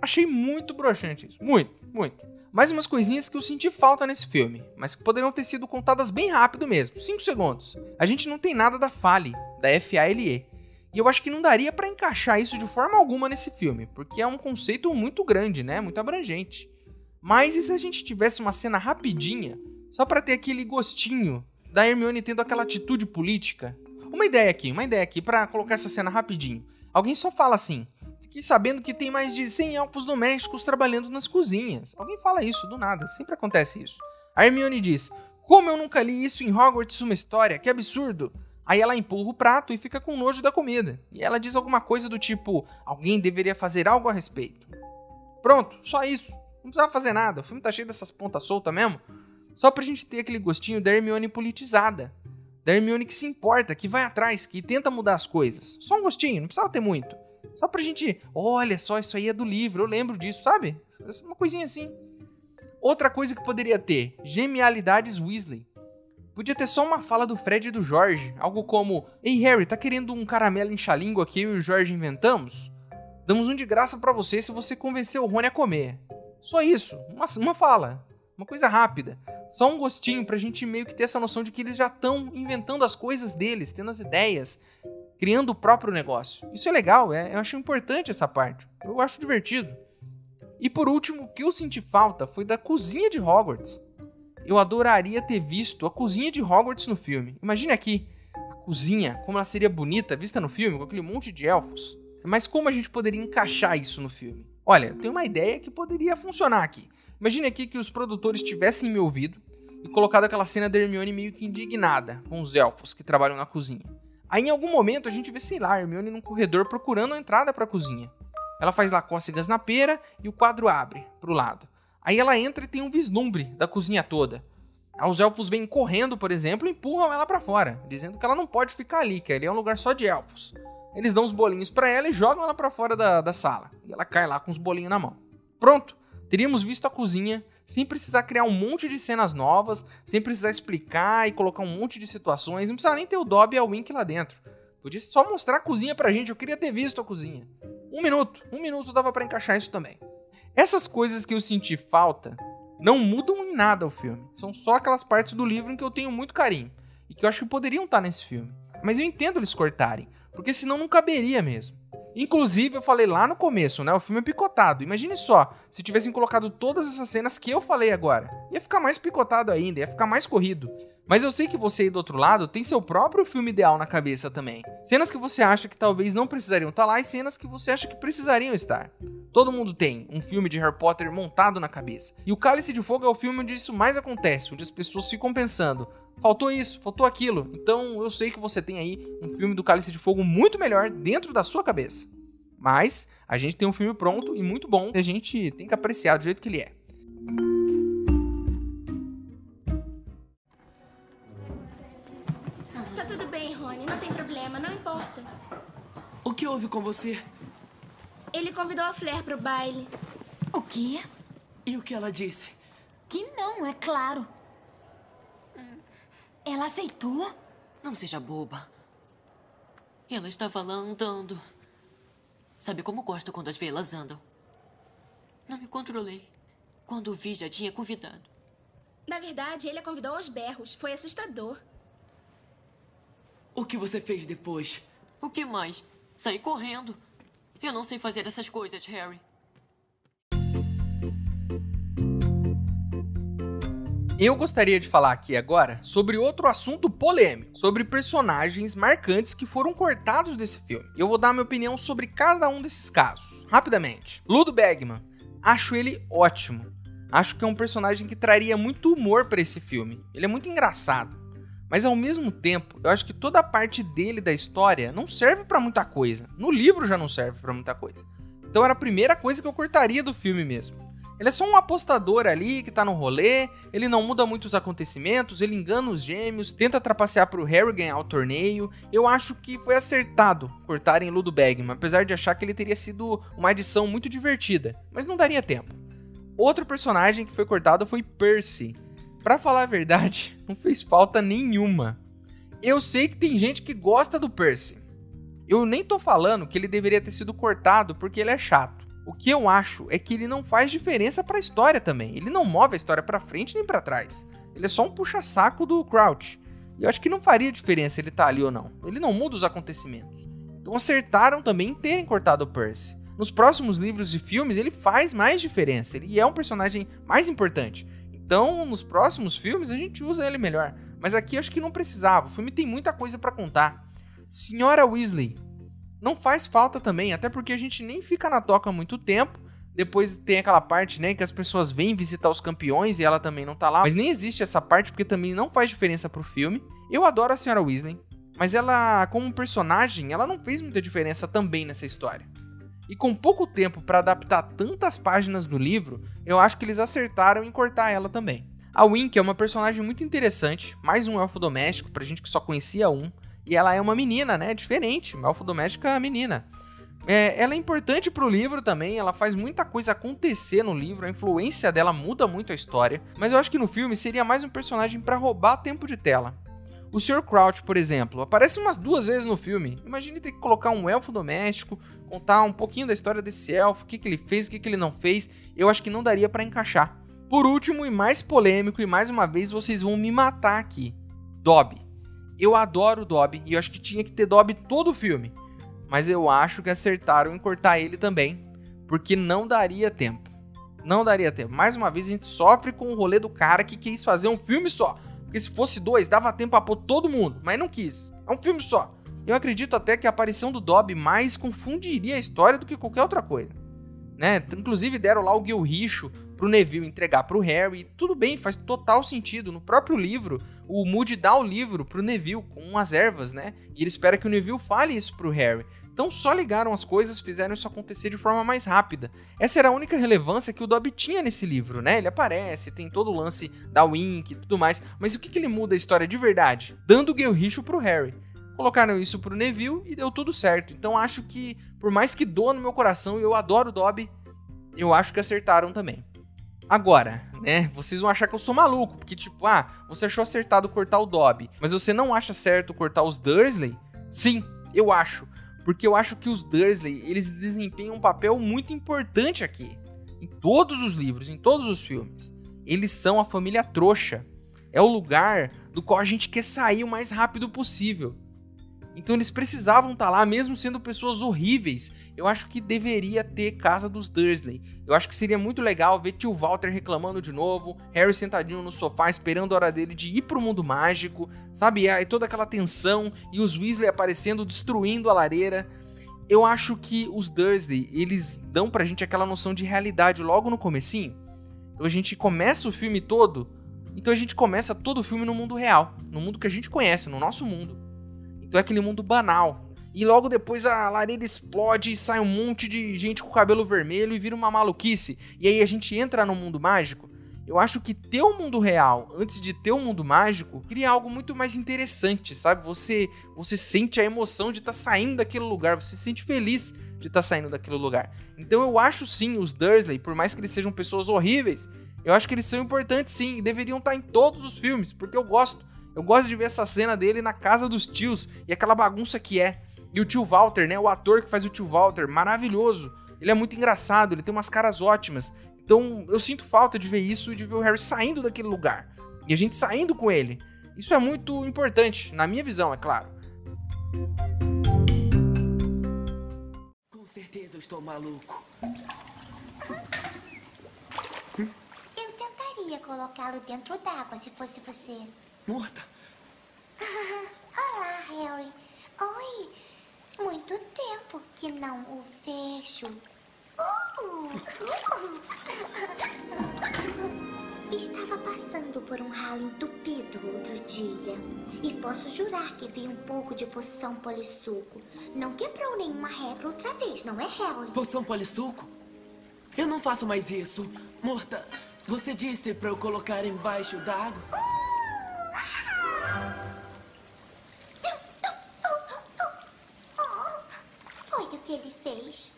Achei muito broxante isso. Muito, muito. Mais umas coisinhas que eu senti falta nesse filme, mas que poderiam ter sido contadas bem rápido mesmo, 5 segundos. A gente não tem nada da Fale, da FALE. E eu acho que não daria para encaixar isso de forma alguma nesse filme, porque é um conceito muito grande, né? Muito abrangente. Mas e se a gente tivesse uma cena rapidinha, só para ter aquele gostinho da Hermione tendo aquela atitude política? Uma ideia aqui, uma ideia aqui para colocar essa cena rapidinho. Alguém só fala assim: Fiquei sabendo que tem mais de 100 elfos domésticos trabalhando nas cozinhas. Alguém fala isso do nada, sempre acontece isso. A Hermione diz: Como eu nunca li isso em Hogwarts uma história? Que absurdo! Aí ela empurra o prato e fica com nojo da comida. E ela diz alguma coisa do tipo: Alguém deveria fazer algo a respeito. Pronto, só isso. Não precisava fazer nada. O filme tá cheio dessas pontas soltas mesmo. Só pra gente ter aquele gostinho da Hermione politizada. Da Hermione que se importa, que vai atrás, que tenta mudar as coisas. Só um gostinho, não precisava ter muito. Só pra gente, olha só, isso aí é do livro, eu lembro disso, sabe? Uma coisinha assim. Outra coisa que poderia ter, genialidades Weasley. Podia ter só uma fala do Fred e do Jorge, algo como: Ei Harry, tá querendo um caramelo em xalingo aqui eu e o Jorge inventamos? Damos um de graça para você se você convencer o Rony a comer. Só isso, uma, uma fala, uma coisa rápida. Só um gostinho pra gente meio que ter essa noção de que eles já estão inventando as coisas deles, tendo as ideias, criando o próprio negócio. Isso é legal, é, eu acho importante essa parte. Eu acho divertido. E por último, o que eu senti falta foi da cozinha de Hogwarts. Eu adoraria ter visto a cozinha de Hogwarts no filme. Imagine aqui, a cozinha, como ela seria bonita vista no filme, com aquele monte de elfos. Mas como a gente poderia encaixar isso no filme? Olha, tem uma ideia que poderia funcionar aqui. Imagine aqui que os produtores tivessem me ouvido e colocado aquela cena da Hermione meio que indignada com os elfos que trabalham na cozinha. Aí em algum momento a gente vê, sei lá, Hermione num corredor procurando a entrada para a cozinha. Ela faz lá cócegas na pera e o quadro abre pro lado. Aí ela entra e tem um vislumbre da cozinha toda. Os elfos vêm correndo, por exemplo, e empurram ela para fora, dizendo que ela não pode ficar ali, que ali é um lugar só de elfos. Eles dão os bolinhos para ela e jogam ela para fora da, da sala. E ela cai lá com os bolinhos na mão. Pronto, teríamos visto a cozinha sem precisar criar um monte de cenas novas, sem precisar explicar e colocar um monte de situações, não precisava nem ter o Dobby e a Wink lá dentro. Podia só mostrar a cozinha pra gente, eu queria ter visto a cozinha. Um minuto, um minuto dava para encaixar isso também. Essas coisas que eu senti falta não mudam em nada o filme. São só aquelas partes do livro em que eu tenho muito carinho e que eu acho que poderiam estar nesse filme. Mas eu entendo eles cortarem, porque senão não caberia mesmo. Inclusive, eu falei lá no começo, né? O filme é picotado. Imagine só, se tivessem colocado todas essas cenas que eu falei agora. Ia ficar mais picotado ainda, ia ficar mais corrido. Mas eu sei que você aí do outro lado tem seu próprio filme ideal na cabeça também. Cenas que você acha que talvez não precisariam estar lá e cenas que você acha que precisariam estar. Todo mundo tem um filme de Harry Potter montado na cabeça. E o Cálice de Fogo é o filme onde isso mais acontece, onde as pessoas ficam pensando: faltou isso, faltou aquilo. Então eu sei que você tem aí um filme do Cálice de Fogo muito melhor dentro da sua cabeça. Mas a gente tem um filme pronto e muito bom, e a gente tem que apreciar do jeito que ele é. Está tudo bem, Rony. Não tem problema, não importa. O que houve com você? Ele convidou a Flair pro baile. O quê? E o que ela disse? Que não, é claro. Ela aceitou? Não seja boba. Ela estava lá andando. Sabe como gosto quando as velas andam? Não me controlei. Quando vi, já tinha convidado. Na verdade, ele a convidou aos berros. Foi assustador. O que você fez depois? O que mais? Saí correndo. Eu não sei fazer essas coisas, Harry. Eu gostaria de falar aqui agora sobre outro assunto polêmico, sobre personagens marcantes que foram cortados desse filme. Eu vou dar minha opinião sobre cada um desses casos, rapidamente. Ludo Bagman, acho ele ótimo. Acho que é um personagem que traria muito humor para esse filme. Ele é muito engraçado. Mas ao mesmo tempo, eu acho que toda a parte dele da história não serve para muita coisa. No livro já não serve para muita coisa. Então era a primeira coisa que eu cortaria do filme mesmo. Ele é só um apostador ali que tá no rolê, ele não muda muito os acontecimentos, ele engana os gêmeos, tenta trapacear pro Harry ganhar o torneio. Eu acho que foi acertado cortarem Ludo Bagman, apesar de achar que ele teria sido uma edição muito divertida, mas não daria tempo. Outro personagem que foi cortado foi Percy. Para falar a verdade, [LAUGHS] não fez falta nenhuma. Eu sei que tem gente que gosta do Percy. Eu nem tô falando que ele deveria ter sido cortado porque ele é chato. O que eu acho é que ele não faz diferença para a história também. Ele não move a história para frente nem para trás. Ele é só um puxa-saco do Crouch. E eu acho que não faria diferença ele tá ali ou não. Ele não muda os acontecimentos. Então acertaram também em terem cortado o Percy. Nos próximos livros e filmes ele faz mais diferença. Ele é um personagem mais importante. Então, nos próximos filmes a gente usa ele melhor. Mas aqui eu acho que não precisava. O filme tem muita coisa para contar. Senhora Weasley, não faz falta também, até porque a gente nem fica na toca muito tempo. Depois tem aquela parte, né, que as pessoas vêm visitar os campeões e ela também não tá lá. Mas nem existe essa parte porque também não faz diferença pro filme. Eu adoro a Senhora Weasley, mas ela, como personagem, ela não fez muita diferença também nessa história. E com pouco tempo para adaptar tantas páginas do livro, eu acho que eles acertaram em cortar ela também. A Wink é uma personagem muito interessante, mais um elfo doméstico pra gente que só conhecia um. E ela é uma menina, né? Diferente. Elfo doméstica é menina. É, ela é importante pro livro também, ela faz muita coisa acontecer no livro, a influência dela muda muito a história, mas eu acho que no filme seria mais um personagem para roubar tempo de tela. O Sr. Crouch, por exemplo, aparece umas duas vezes no filme. Imagine ter que colocar um elfo doméstico, contar um pouquinho da história desse elfo, o que, que ele fez, o que, que ele não fez. Eu acho que não daria para encaixar. Por último e mais polêmico, e mais uma vez vocês vão me matar aqui: Dobby. Eu adoro o Dobby e eu acho que tinha que ter Dobby todo o filme. Mas eu acho que acertaram em cortar ele também, porque não daria tempo. Não daria tempo. Mais uma vez a gente sofre com o rolê do cara que quis fazer um filme só. Porque se fosse dois, dava tempo pra pôr todo mundo, mas não quis. É um filme só. Eu acredito até que a aparição do Dobby mais confundiria a história do que qualquer outra coisa. Né? Inclusive deram lá o Gilricho pro Neville entregar pro Harry. Tudo bem, faz total sentido. No próprio livro, o Moody dá o livro pro Neville com umas ervas, né? E ele espera que o Neville fale isso pro Harry. Então só ligaram as coisas, fizeram isso acontecer de forma mais rápida. Essa era a única relevância que o Dobby tinha nesse livro, né? Ele aparece, tem todo o lance da Wink e tudo mais, mas o que, que ele muda a história de verdade? Dando o Gilricho pro Harry. Colocaram isso pro Neville e deu tudo certo. Então acho que, por mais que doa no meu coração, eu adoro o Dobby, eu acho que acertaram também. Agora, né, vocês vão achar que eu sou maluco, porque tipo, ah, você achou acertado cortar o Dobby, mas você não acha certo cortar os Dursley? Sim, eu acho, porque eu acho que os Dursley, eles desempenham um papel muito importante aqui. Em todos os livros, em todos os filmes. Eles são a família trouxa. É o lugar do qual a gente quer sair o mais rápido possível. Então eles precisavam estar tá lá, mesmo sendo pessoas horríveis. Eu acho que deveria ter casa dos Dursley. Eu acho que seria muito legal ver tio Walter reclamando de novo, Harry sentadinho no sofá esperando a hora dele de ir pro mundo mágico, sabe? E toda aquela tensão e os Weasley aparecendo, destruindo a lareira. Eu acho que os Dursley, eles dão pra gente aquela noção de realidade logo no comecinho. Então a gente começa o filme todo, então a gente começa todo o filme no mundo real, no mundo que a gente conhece, no nosso mundo. Então é aquele mundo banal. E logo depois a lareira explode e sai um monte de gente com cabelo vermelho e vira uma maluquice. E aí a gente entra no mundo mágico. Eu acho que ter o um mundo real antes de ter o um mundo mágico cria algo muito mais interessante, sabe? Você você sente a emoção de estar tá saindo daquele lugar, você se sente feliz de estar tá saindo daquele lugar. Então eu acho sim os Dursley, por mais que eles sejam pessoas horríveis, eu acho que eles são importantes sim e deveriam estar tá em todos os filmes, porque eu gosto. Eu gosto de ver essa cena dele na casa dos tios e aquela bagunça que é. E o tio Walter, né? O ator que faz o tio Walter, maravilhoso. Ele é muito engraçado, ele tem umas caras ótimas. Então eu sinto falta de ver isso e de ver o Harry saindo daquele lugar. E a gente saindo com ele. Isso é muito importante, na minha visão, é claro. Com certeza eu estou maluco. Eu tentaria. ia colocá-lo dentro d'água se fosse você. Morta. Olá, Harry. Oi. Muito tempo que não o vejo. Uh! Estava passando por um ralo entupido outro dia. E posso jurar que vi um pouco de poção polissuco. Não quebrou nenhuma regra outra vez, não é, Harry? Poção polissuco? Eu não faço mais isso. Morta, você disse pra eu colocar embaixo d'água? Foi que ele fez.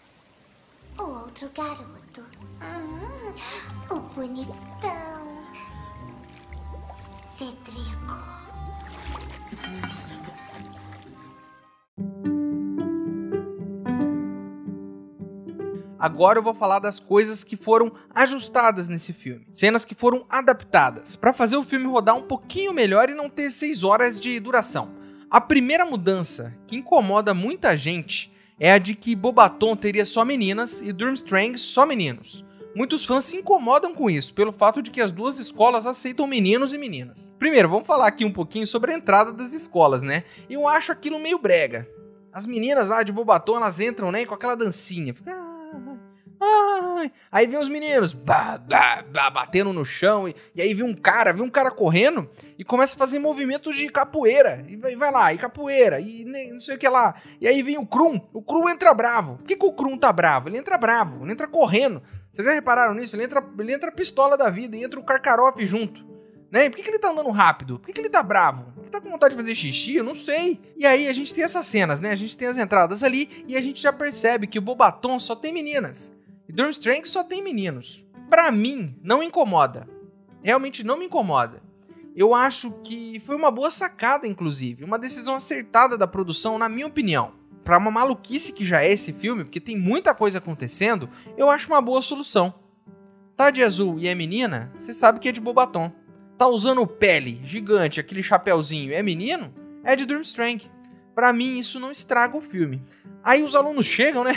O outro garoto. Hum, o bonitão. Cedrico. Agora eu vou falar das coisas que foram ajustadas nesse filme, cenas que foram adaptadas para fazer o filme rodar um pouquinho melhor e não ter 6 horas de duração. A primeira mudança que incomoda muita gente é a de que Bobaton teria só meninas e Durmstrang só meninos. Muitos fãs se incomodam com isso, pelo fato de que as duas escolas aceitam meninos e meninas. Primeiro, vamos falar aqui um pouquinho sobre a entrada das escolas, né? Eu acho aquilo meio brega. As meninas lá de Bobaton, elas entram, né, com aquela dancinha. Fica, Ai. Aí vem os meninos bah, bah, bah, batendo no chão. E, e, aí vem um cara, vem um cara correndo e começa a fazer movimentos de capoeira. E vai, vai lá, e capoeira, e não sei o que lá. E aí vem o Krum. O Krum entra bravo. Por que, que o Krum tá bravo? Ele entra bravo, ele entra correndo. Vocês já repararam nisso? Ele entra, ele entra pistola da vida e entra o Karkaroff junto. Né? Por que, que ele tá andando rápido? Por que, que ele tá bravo? Ele tá com vontade de fazer xixi? Eu não sei. E aí a gente tem essas cenas, né? A gente tem as entradas ali e a gente já percebe que o Bobaton só tem meninas. E só tem meninos. Para mim, não incomoda. Realmente não me incomoda. Eu acho que foi uma boa sacada, inclusive. Uma decisão acertada da produção, na minha opinião. Para uma maluquice que já é esse filme, porque tem muita coisa acontecendo, eu acho uma boa solução. Tá de azul e é menina, você sabe que é de Bobaton. Tá usando pele gigante, aquele chapéuzinho, é menino? É de Durmstrang. Para mim, isso não estraga o filme. Aí os alunos chegam, né?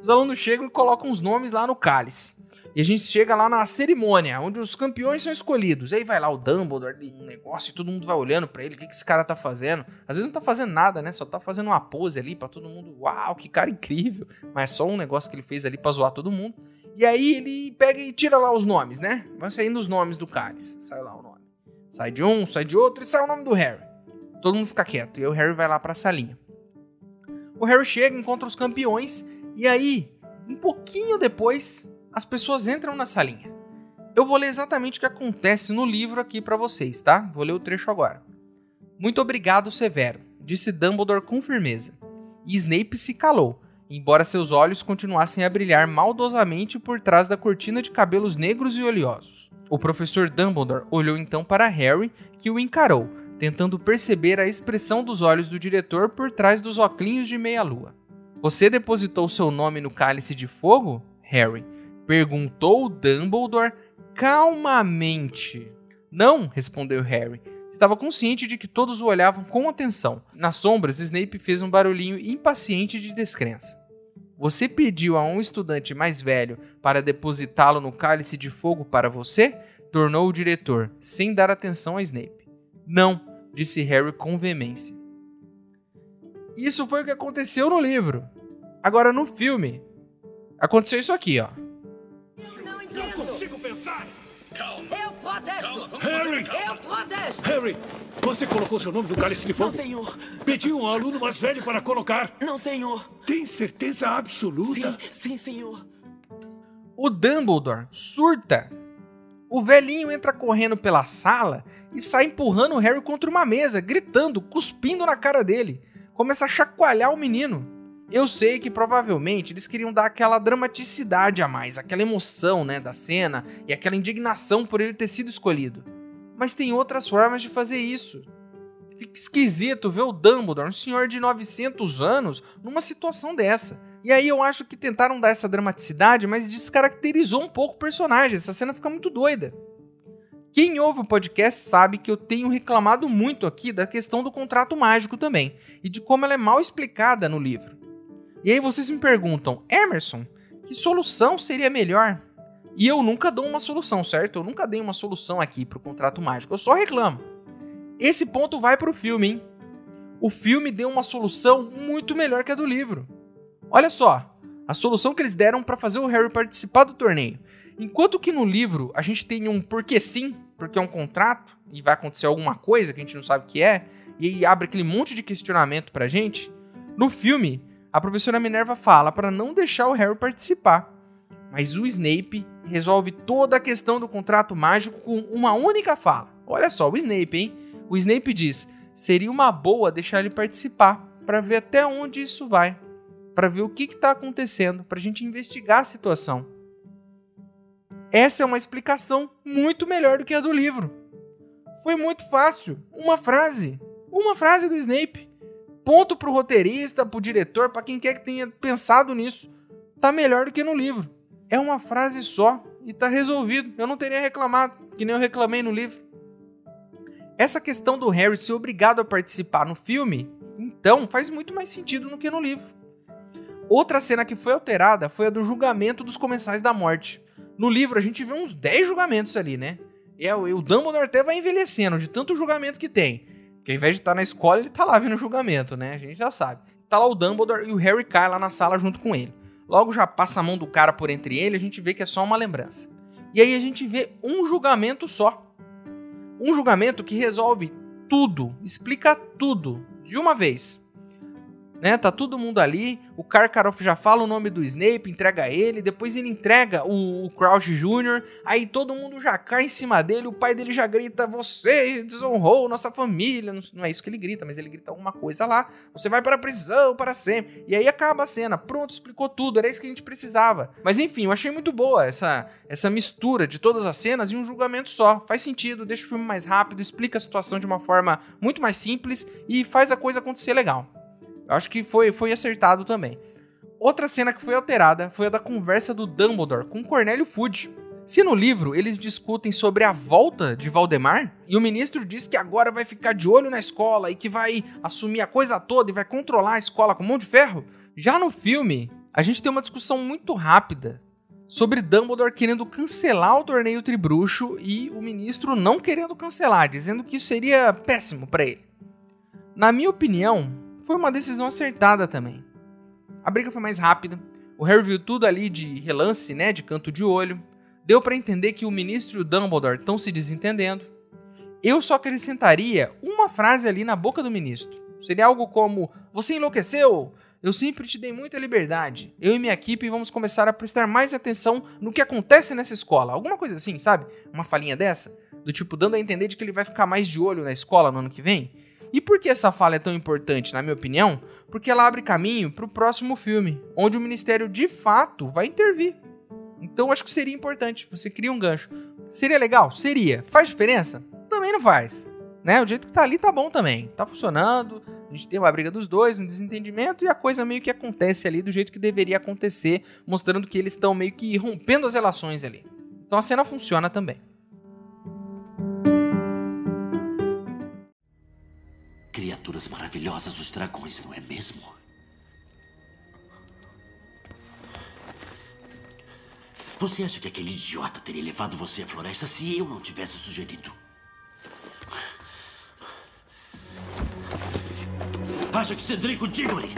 Os alunos chegam e colocam os nomes lá no cálice. E a gente chega lá na cerimônia, onde os campeões são escolhidos. E aí vai lá o Dumbledore, um negócio, e todo mundo vai olhando para ele, o que, que esse cara tá fazendo. Às vezes não tá fazendo nada, né? Só tá fazendo uma pose ali para todo mundo. Uau, que cara incrível. Mas é só um negócio que ele fez ali pra zoar todo mundo. E aí ele pega e tira lá os nomes, né? Vai saindo os nomes do cálice. Sai lá o nome. Sai de um, sai de outro e sai o nome do Harry. Todo mundo fica quieto. E aí o Harry vai lá pra salinha. O Harry chega, encontra os campeões e aí, um pouquinho depois, as pessoas entram na salinha. Eu vou ler exatamente o que acontece no livro aqui para vocês, tá? Vou ler o trecho agora. Muito obrigado, Severo, disse Dumbledore com firmeza. E Snape se calou, embora seus olhos continuassem a brilhar maldosamente por trás da cortina de cabelos negros e oleosos. O professor Dumbledore olhou então para Harry, que o encarou, tentando perceber a expressão dos olhos do diretor por trás dos óculos de meia-lua. Você depositou seu nome no cálice de fogo, Harry? Perguntou Dumbledore calmamente. Não, respondeu Harry. Estava consciente de que todos o olhavam com atenção. Nas sombras, Snape fez um barulhinho impaciente de descrença. Você pediu a um estudante mais velho para depositá-lo no cálice de fogo para você? Tornou o diretor, sem dar atenção a Snape. Não, disse Harry com veemência. Isso foi o que aconteceu no livro. Agora, no filme, aconteceu isso aqui, ó. Não consigo pensar. Calma. Eu protesto. Harry! Eu protesto. Harry, você colocou seu nome no cálice de fogo? Não, senhor. Pediu um aluno mais velho para colocar? Não, senhor. Tem certeza absoluta? Sim, sim, senhor. O Dumbledore surta. O velhinho entra correndo pela sala e sai empurrando o Harry contra uma mesa, gritando, cuspindo na cara dele começa a chacoalhar o menino. Eu sei que provavelmente eles queriam dar aquela dramaticidade a mais, aquela emoção, né, da cena e aquela indignação por ele ter sido escolhido. Mas tem outras formas de fazer isso. Fica esquisito ver o Dumbledore, um senhor de 900 anos, numa situação dessa. E aí eu acho que tentaram dar essa dramaticidade, mas descaracterizou um pouco o personagem. Essa cena fica muito doida. Quem ouve o podcast sabe que eu tenho reclamado muito aqui da questão do contrato mágico também e de como ela é mal explicada no livro. E aí vocês me perguntam, Emerson, que solução seria melhor? E eu nunca dou uma solução, certo? Eu nunca dei uma solução aqui pro contrato mágico. Eu só reclamo. Esse ponto vai pro filme, hein? O filme deu uma solução muito melhor que a do livro. Olha só, a solução que eles deram para fazer o Harry participar do torneio. Enquanto que no livro a gente tem um porque sim, porque é um contrato e vai acontecer alguma coisa que a gente não sabe o que é, e aí abre aquele monte de questionamento pra gente. No filme, a professora Minerva fala para não deixar o Harry participar. Mas o Snape resolve toda a questão do contrato mágico com uma única fala. Olha só, o Snape, hein? O Snape diz: seria uma boa deixar ele participar para ver até onde isso vai, para ver o que está acontecendo, para a gente investigar a situação. Essa é uma explicação muito melhor do que a do livro. Foi muito fácil, uma frase, uma frase do Snape. Ponto pro roteirista, pro diretor, para quem quer que tenha pensado nisso. Tá melhor do que no livro. É uma frase só e tá resolvido. Eu não teria reclamado, que nem eu reclamei no livro. Essa questão do Harry ser obrigado a participar no filme, então, faz muito mais sentido do que no livro. Outra cena que foi alterada foi a do julgamento dos comensais da morte. No livro a gente vê uns 10 julgamentos ali, né? E é o Dumbledore até vai envelhecendo de tanto julgamento que tem. Porque ao invés de estar na escola, ele tá lá vendo o julgamento, né? A gente já sabe. Tá lá o Dumbledore e o Harry cai lá na sala junto com ele. Logo já passa a mão do cara por entre ele, a gente vê que é só uma lembrança. E aí a gente vê um julgamento só. Um julgamento que resolve tudo, explica tudo de uma vez né? Tá todo mundo ali, o Karkaroff já fala o nome do Snape, entrega ele, depois ele entrega o, o Crouch Jr., aí todo mundo já cai em cima dele, o pai dele já grita, você desonrou nossa família, não, não é isso que ele grita, mas ele grita alguma coisa lá, você vai para a prisão para sempre, e aí acaba a cena, pronto, explicou tudo, era isso que a gente precisava. Mas enfim, eu achei muito boa essa, essa mistura de todas as cenas em um julgamento só, faz sentido, deixa o filme mais rápido, explica a situação de uma forma muito mais simples e faz a coisa acontecer legal. Acho que foi, foi acertado também. Outra cena que foi alterada foi a da conversa do Dumbledore com Cornélio Fudge. Se no livro eles discutem sobre a volta de Valdemar e o ministro diz que agora vai ficar de olho na escola e que vai assumir a coisa toda e vai controlar a escola com mão de ferro, já no filme a gente tem uma discussão muito rápida sobre Dumbledore querendo cancelar o torneio Tribruxo e o ministro não querendo cancelar, dizendo que isso seria péssimo para ele. Na minha opinião, foi uma decisão acertada também. A briga foi mais rápida, o Harry viu tudo ali de relance, né, de canto de olho. Deu para entender que o ministro e o Dumbledore estão se desentendendo. Eu só acrescentaria uma frase ali na boca do ministro. Seria algo como: Você enlouqueceu? Eu sempre te dei muita liberdade. Eu e minha equipe vamos começar a prestar mais atenção no que acontece nessa escola. Alguma coisa assim, sabe? Uma falinha dessa? Do tipo, dando a entender de que ele vai ficar mais de olho na escola no ano que vem. E por que essa fala é tão importante, na minha opinião? Porque ela abre caminho para o próximo filme, onde o Ministério de fato vai intervir. Então acho que seria importante. Você cria um gancho. Seria legal? Seria. Faz diferença? Também não faz. Né? O jeito que tá ali tá bom também. Tá funcionando. A gente tem uma briga dos dois, um desentendimento e a coisa meio que acontece ali do jeito que deveria acontecer, mostrando que eles estão meio que rompendo as relações ali. Então a cena funciona também. Criaturas maravilhosas, os dragões, não é mesmo? Você acha que aquele idiota teria levado você à floresta se eu não tivesse sugerido? Acha que Cedrico Diggory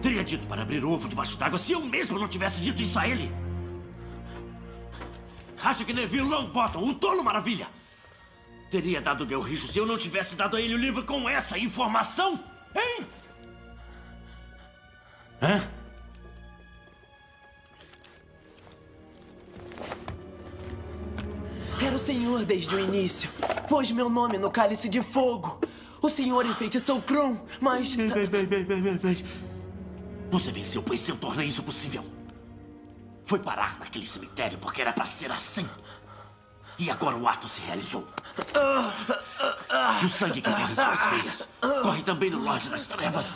teria dito para abrir ovo debaixo d'água se eu mesmo não tivesse dito isso a ele? Acha que Neville Longbottom, o tolo maravilha, teria dado Delricho se eu não tivesse dado a ele o livro com essa informação? Hein? Hã? Era o senhor desde o início. Pôs meu nome no cálice de fogo. O senhor enfeitiçou Kron, mas... Mas... Você venceu, pois eu tornei isso possível. Foi parar naquele cemitério porque era para ser assim. E agora o ato se realizou. O sangue que em suas veias corre também no Lorde das Trevas.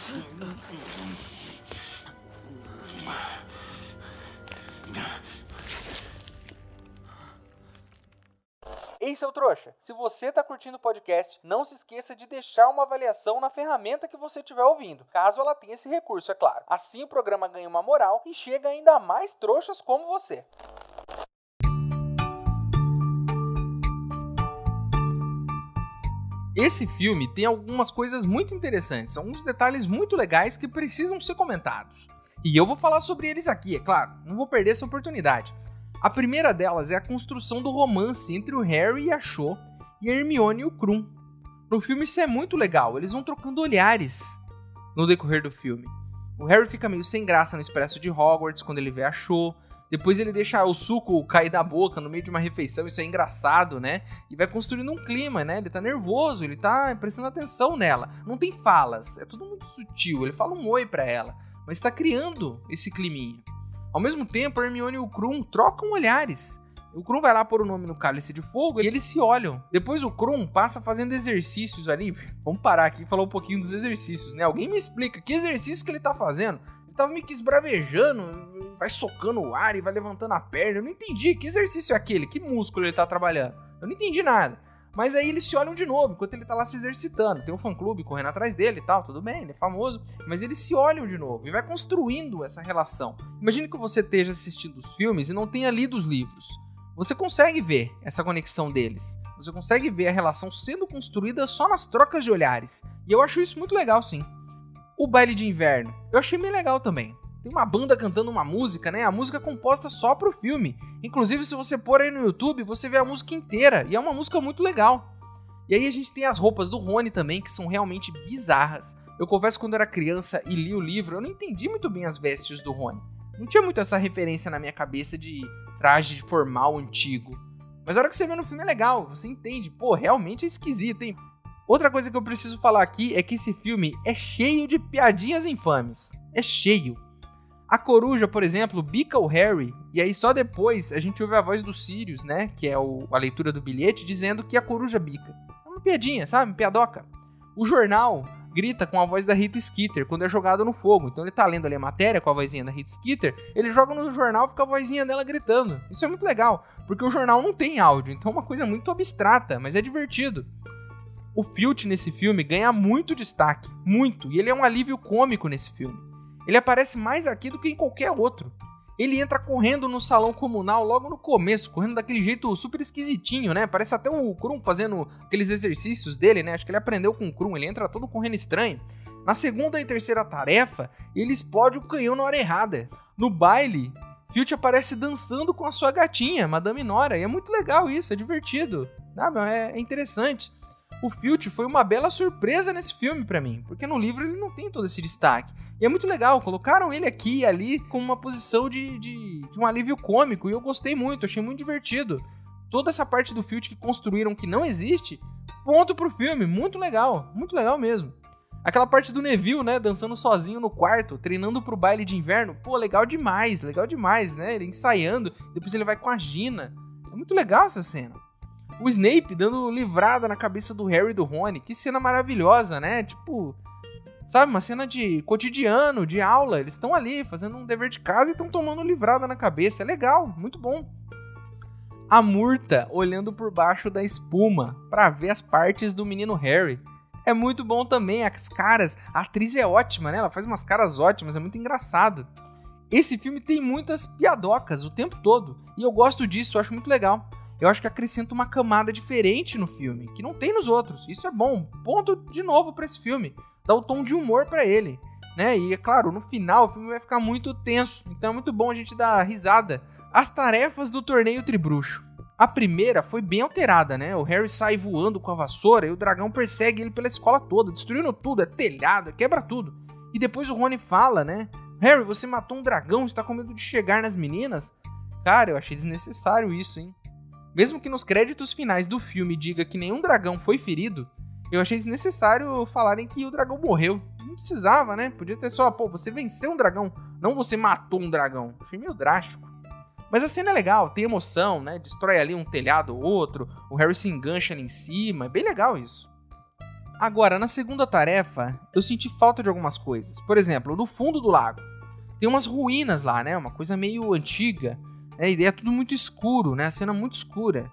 Ei, seu trouxa, se você está curtindo o podcast, não se esqueça de deixar uma avaliação na ferramenta que você estiver ouvindo, caso ela tenha esse recurso, é claro. Assim o programa ganha uma moral e chega ainda mais trouxas como você. Esse filme tem algumas coisas muito interessantes, alguns detalhes muito legais que precisam ser comentados. E eu vou falar sobre eles aqui, é claro, não vou perder essa oportunidade. A primeira delas é a construção do romance entre o Harry e a Cho e a Hermione e o Krum. No filme isso é muito legal, eles vão trocando olhares no decorrer do filme. O Harry fica meio sem graça no Expresso de Hogwarts quando ele vê a Cho. Depois ele deixa o suco cair da boca no meio de uma refeição, isso é engraçado, né? E vai construindo um clima, né? Ele tá nervoso, ele tá prestando atenção nela. Não tem falas, é tudo muito sutil. Ele fala um oi para ela, mas tá criando esse climinha. Ao mesmo tempo, Hermione e o Krum trocam olhares. O Krum vai lá pôr o nome no cálice de fogo e eles se olham. Depois o Krum passa fazendo exercícios ali. Vamos parar aqui e falar um pouquinho dos exercícios, né? Alguém me explica que exercício que ele tá fazendo? Tava meio que esbravejando, vai socando o ar e vai levantando a perna. Eu não entendi que exercício é aquele, que músculo ele tá trabalhando. Eu não entendi nada. Mas aí eles se olham de novo, enquanto ele tá lá se exercitando. Tem um fã-clube correndo atrás dele e tal, tudo bem, ele é famoso. Mas eles se olham de novo e vai construindo essa relação. Imagine que você esteja assistindo os filmes e não tenha lido os livros. Você consegue ver essa conexão deles. Você consegue ver a relação sendo construída só nas trocas de olhares. E eu acho isso muito legal, sim. O baile de inverno, eu achei bem legal também. Tem uma banda cantando uma música, né? A música é composta só pro filme. Inclusive, se você pôr aí no YouTube, você vê a música inteira. E é uma música muito legal. E aí a gente tem as roupas do Rony também, que são realmente bizarras. Eu confesso quando eu era criança e li o livro, eu não entendi muito bem as vestes do Rony. Não tinha muito essa referência na minha cabeça de traje formal antigo. Mas a hora que você vê no filme é legal, você entende. Pô, realmente é esquisito, hein? Outra coisa que eu preciso falar aqui é que esse filme é cheio de piadinhas infames. É cheio. A coruja, por exemplo, bica o Harry, e aí só depois a gente ouve a voz do Sirius, né? Que é o, a leitura do bilhete, dizendo que a coruja bica. É uma piadinha, sabe? Piadoca. O jornal grita com a voz da Rita Skeeter quando é jogado no fogo. Então ele tá lendo ali a matéria com a vozinha da Rita Skeeter, ele joga no jornal e fica a vozinha dela gritando. Isso é muito legal, porque o jornal não tem áudio, então é uma coisa muito abstrata, mas é divertido. O Filch nesse filme ganha muito destaque, muito, e ele é um alívio cômico nesse filme. Ele aparece mais aqui do que em qualquer outro. Ele entra correndo no salão comunal logo no começo, correndo daquele jeito super esquisitinho, né? Parece até o Krum fazendo aqueles exercícios dele, né? Acho que ele aprendeu com o Krum, ele entra todo correndo estranho. Na segunda e terceira tarefa, ele explode o canhão na hora errada. No baile, Filch aparece dançando com a sua gatinha, Madame Nora, e é muito legal isso, é divertido? É, é interessante. O Filch foi uma bela surpresa nesse filme para mim, porque no livro ele não tem todo esse destaque. E é muito legal, colocaram ele aqui e ali com uma posição de, de, de um alívio cômico, e eu gostei muito, achei muito divertido. Toda essa parte do Filch que construíram que não existe, ponto pro filme, muito legal, muito legal mesmo. Aquela parte do Neville, né, dançando sozinho no quarto, treinando pro baile de inverno, pô, legal demais, legal demais, né? Ele ensaiando, depois ele vai com a Gina. É muito legal essa cena. O Snape dando livrada na cabeça do Harry e do Rony. Que cena maravilhosa, né? Tipo, sabe, uma cena de cotidiano, de aula. Eles estão ali fazendo um dever de casa e estão tomando livrada na cabeça. É legal, muito bom. A Murta olhando por baixo da espuma para ver as partes do menino Harry. É muito bom também, as caras. A atriz é ótima, né? Ela faz umas caras ótimas, é muito engraçado. Esse filme tem muitas piadocas o tempo todo. E eu gosto disso, eu acho muito legal eu acho que acrescenta uma camada diferente no filme, que não tem nos outros. Isso é bom. Ponto de novo para esse filme. Dá o tom de humor para ele, né? E é claro, no final o filme vai ficar muito tenso, então é muito bom a gente dar risada. As tarefas do torneio Tribruxo. A primeira foi bem alterada, né? O Harry sai voando com a vassoura e o dragão persegue ele pela escola toda, destruindo tudo, é telhado, quebra tudo. E depois o Rony fala, né? Harry, você matou um dragão, está com medo de chegar nas meninas? Cara, eu achei desnecessário isso, hein? Mesmo que nos créditos finais do filme diga que nenhum dragão foi ferido, eu achei desnecessário falarem que o dragão morreu. Não precisava, né? Podia ter só, pô, você venceu um dragão, não você matou um dragão. Achei meio drástico. Mas a cena é legal, tem emoção, né? Destrói ali um telhado ou outro, o Harry se engancha ali em cima, é bem legal isso. Agora, na segunda tarefa, eu senti falta de algumas coisas. Por exemplo, no fundo do lago, tem umas ruínas lá, né? Uma coisa meio antiga. É, e é tudo muito escuro, né? A cena muito escura.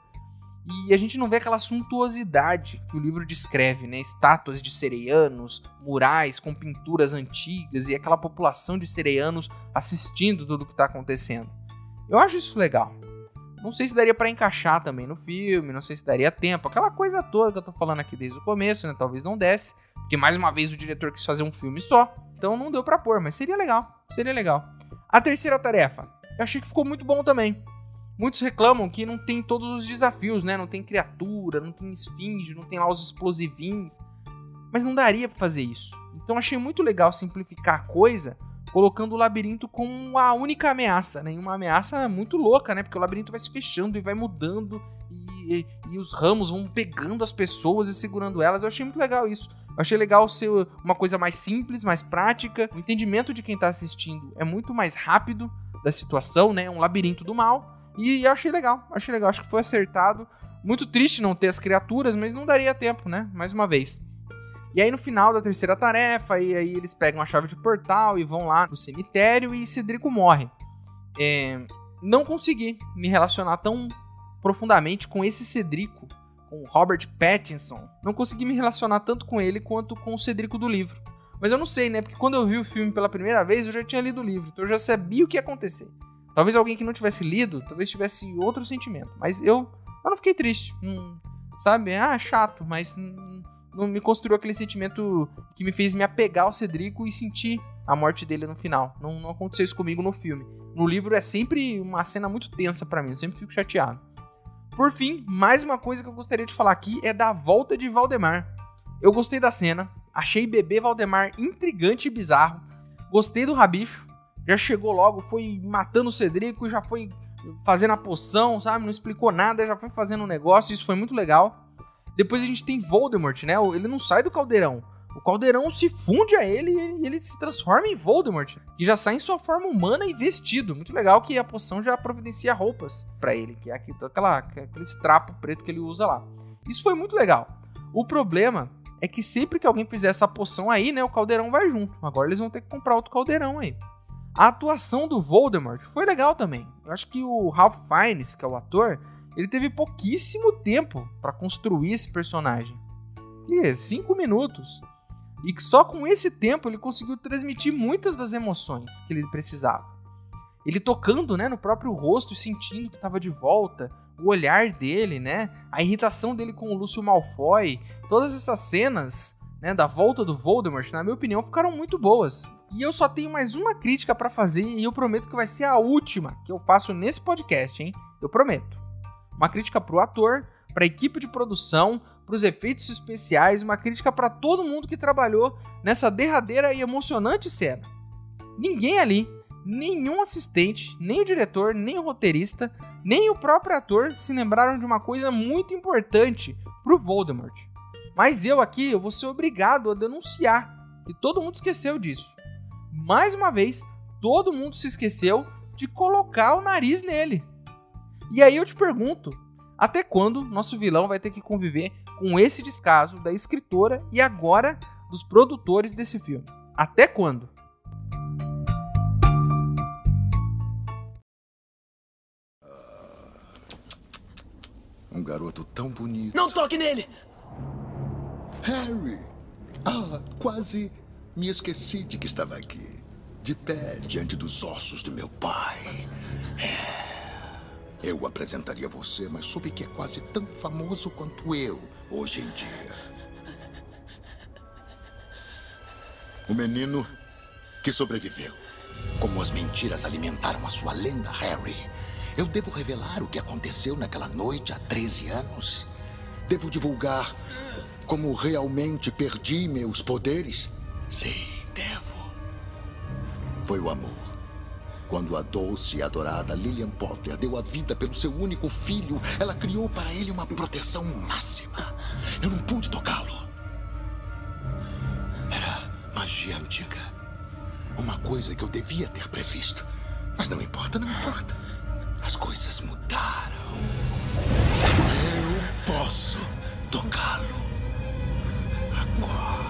E a gente não vê aquela suntuosidade que o livro descreve, né? Estátuas de sereianos, murais com pinturas antigas e aquela população de sereianos assistindo tudo o que está acontecendo. Eu acho isso legal. Não sei se daria para encaixar também no filme, não sei se daria tempo, aquela coisa toda que eu tô falando aqui desde o começo, né? Talvez não desse, porque mais uma vez o diretor quis fazer um filme só, então não deu para pôr, mas seria legal, seria legal. A terceira tarefa, eu achei que ficou muito bom também. Muitos reclamam que não tem todos os desafios, né? Não tem criatura, não tem esfinge, não tem lá os explosivinhos. Mas não daria para fazer isso. Então achei muito legal simplificar a coisa, colocando o labirinto como a única ameaça, né? Uma ameaça muito louca, né? Porque o labirinto vai se fechando e vai mudando e, e, e os ramos vão pegando as pessoas e segurando elas. Eu achei muito legal isso. Eu achei legal ser uma coisa mais simples, mais prática. O entendimento de quem tá assistindo é muito mais rápido da situação, né? Um labirinto do mal. E achei legal, achei legal, acho que foi acertado. Muito triste não ter as criaturas, mas não daria tempo, né? Mais uma vez. E aí no final da terceira tarefa, e aí eles pegam a chave de portal e vão lá no cemitério e Cedrico morre. É, não consegui me relacionar tão profundamente com esse Cedrico, com Robert Pattinson. Não consegui me relacionar tanto com ele quanto com o Cedrico do livro. Mas eu não sei, né? Porque quando eu vi o filme pela primeira vez, eu já tinha lido o livro, então eu já sabia o que ia acontecer. Talvez alguém que não tivesse lido, talvez tivesse outro sentimento. Mas eu, eu não fiquei triste. Hum, sabe? Ah, chato, mas não me construiu aquele sentimento que me fez me apegar ao Cedrico e sentir a morte dele no final. Não, não aconteceu isso comigo no filme. No livro é sempre uma cena muito tensa para mim, eu sempre fico chateado. Por fim, mais uma coisa que eu gostaria de falar aqui é da volta de Valdemar. Eu gostei da cena, achei bebê Valdemar intrigante e bizarro. Gostei do rabicho, já chegou logo, foi matando o Cedrico, já foi fazendo a poção, sabe? Não explicou nada, já foi fazendo um negócio, isso foi muito legal. Depois a gente tem Voldemort, né? Ele não sai do caldeirão. O caldeirão se funde a ele e ele, se transforma em Voldemort, que já sai em sua forma humana e vestido. Muito legal que a poção já providencia roupas para ele, que é aquela, aquele trapo preto que ele usa lá. Isso foi muito legal. O problema é que sempre que alguém fizer essa poção aí, né, o caldeirão vai junto. Agora eles vão ter que comprar outro caldeirão aí. A atuação do Voldemort foi legal também. Eu acho que o Ralph Fiennes, que é o ator, ele teve pouquíssimo tempo para construir esse personagem. E cinco minutos. E só com esse tempo ele conseguiu transmitir muitas das emoções que ele precisava. Ele tocando, né, no próprio rosto, sentindo que estava de volta, o olhar dele, né, a irritação dele com o Lúcio Malfoy, todas essas cenas, né, da volta do Voldemort, na minha opinião, ficaram muito boas. E eu só tenho mais uma crítica para fazer e eu prometo que vai ser a última que eu faço nesse podcast, hein? Eu prometo. Uma crítica pro ator, pra equipe de produção, pros efeitos especiais, uma crítica para todo mundo que trabalhou nessa derradeira e emocionante cena. Ninguém ali, nenhum assistente, nem o diretor, nem o roteirista, nem o próprio ator se lembraram de uma coisa muito importante pro Voldemort. Mas eu aqui eu vou ser obrigado a denunciar que todo mundo esqueceu disso mais uma vez, todo mundo se esqueceu de colocar o nariz nele. E aí eu te pergunto, até quando nosso vilão vai ter que conviver com esse descaso da escritora e agora dos produtores desse filme? Até quando? Um garoto tão bonito. Não toque nele! Harry! Ah, quase me esqueci de que estava aqui, de pé diante dos ossos do meu pai. É. Eu apresentaria você, mas soube que é quase tão famoso quanto eu hoje em dia. O menino que sobreviveu. Como as mentiras alimentaram a sua lenda, Harry. Eu devo revelar o que aconteceu naquela noite há 13 anos? Devo divulgar como realmente perdi meus poderes? Sim, devo. Foi o amor. Quando a doce e adorada Lillian Potter deu a vida pelo seu único filho, ela criou para ele uma proteção máxima. Eu não pude tocá-lo. Era magia antiga. Uma coisa que eu devia ter previsto. Mas não importa, não importa. As coisas mudaram. Eu posso tocá-lo. Agora.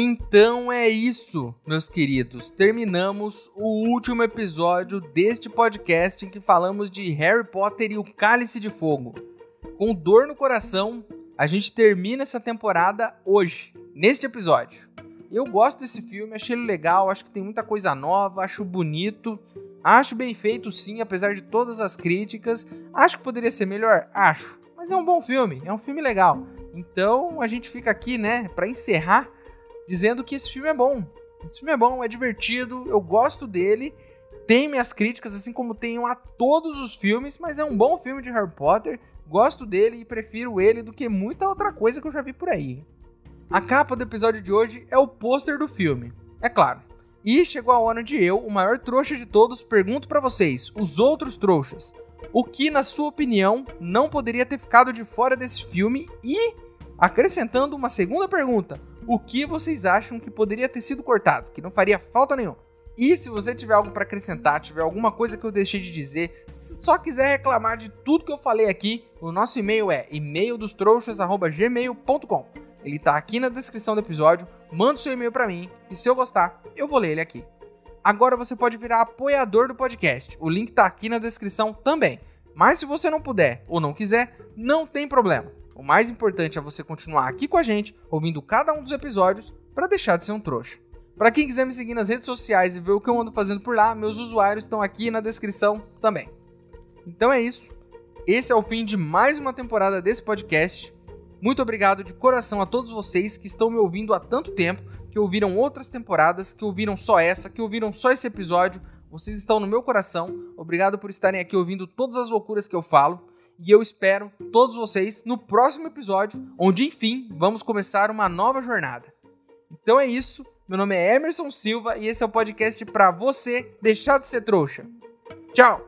Então é isso, meus queridos. Terminamos o último episódio deste podcast em que falamos de Harry Potter e o Cálice de Fogo. Com dor no coração, a gente termina essa temporada hoje, neste episódio. Eu gosto desse filme, achei ele legal, acho que tem muita coisa nova, acho bonito, acho bem feito sim, apesar de todas as críticas. Acho que poderia ser melhor, acho, mas é um bom filme, é um filme legal. Então a gente fica aqui, né, para encerrar dizendo que esse filme é bom. Esse filme é bom, é divertido, eu gosto dele. Tem minhas críticas, assim como tenho a todos os filmes, mas é um bom filme de Harry Potter. Gosto dele e prefiro ele do que muita outra coisa que eu já vi por aí. A capa do episódio de hoje é o pôster do filme, é claro. E chegou a hora de eu, o maior trouxa de todos, pergunto para vocês, os outros trouxas, o que, na sua opinião, não poderia ter ficado de fora desse filme e, acrescentando uma segunda pergunta, o que vocês acham que poderia ter sido cortado, que não faria falta nenhuma. E se você tiver algo para acrescentar, tiver alguma coisa que eu deixei de dizer, se só quiser reclamar de tudo que eu falei aqui, o nosso e-mail é e-maildostrouxas@gmail.com. Ele tá aqui na descrição do episódio. Manda seu e-mail para mim e se eu gostar, eu vou ler ele aqui. Agora você pode virar apoiador do podcast. O link tá aqui na descrição também. Mas se você não puder ou não quiser, não tem problema. O mais importante é você continuar aqui com a gente, ouvindo cada um dos episódios, para deixar de ser um trouxa. Para quem quiser me seguir nas redes sociais e ver o que eu ando fazendo por lá, meus usuários estão aqui na descrição também. Então é isso. Esse é o fim de mais uma temporada desse podcast. Muito obrigado de coração a todos vocês que estão me ouvindo há tanto tempo, que ouviram outras temporadas, que ouviram só essa, que ouviram só esse episódio. Vocês estão no meu coração. Obrigado por estarem aqui ouvindo todas as loucuras que eu falo e eu espero todos vocês no próximo episódio, onde enfim vamos começar uma nova jornada. Então é isso, meu nome é Emerson Silva e esse é o podcast para você deixar de ser trouxa. Tchau!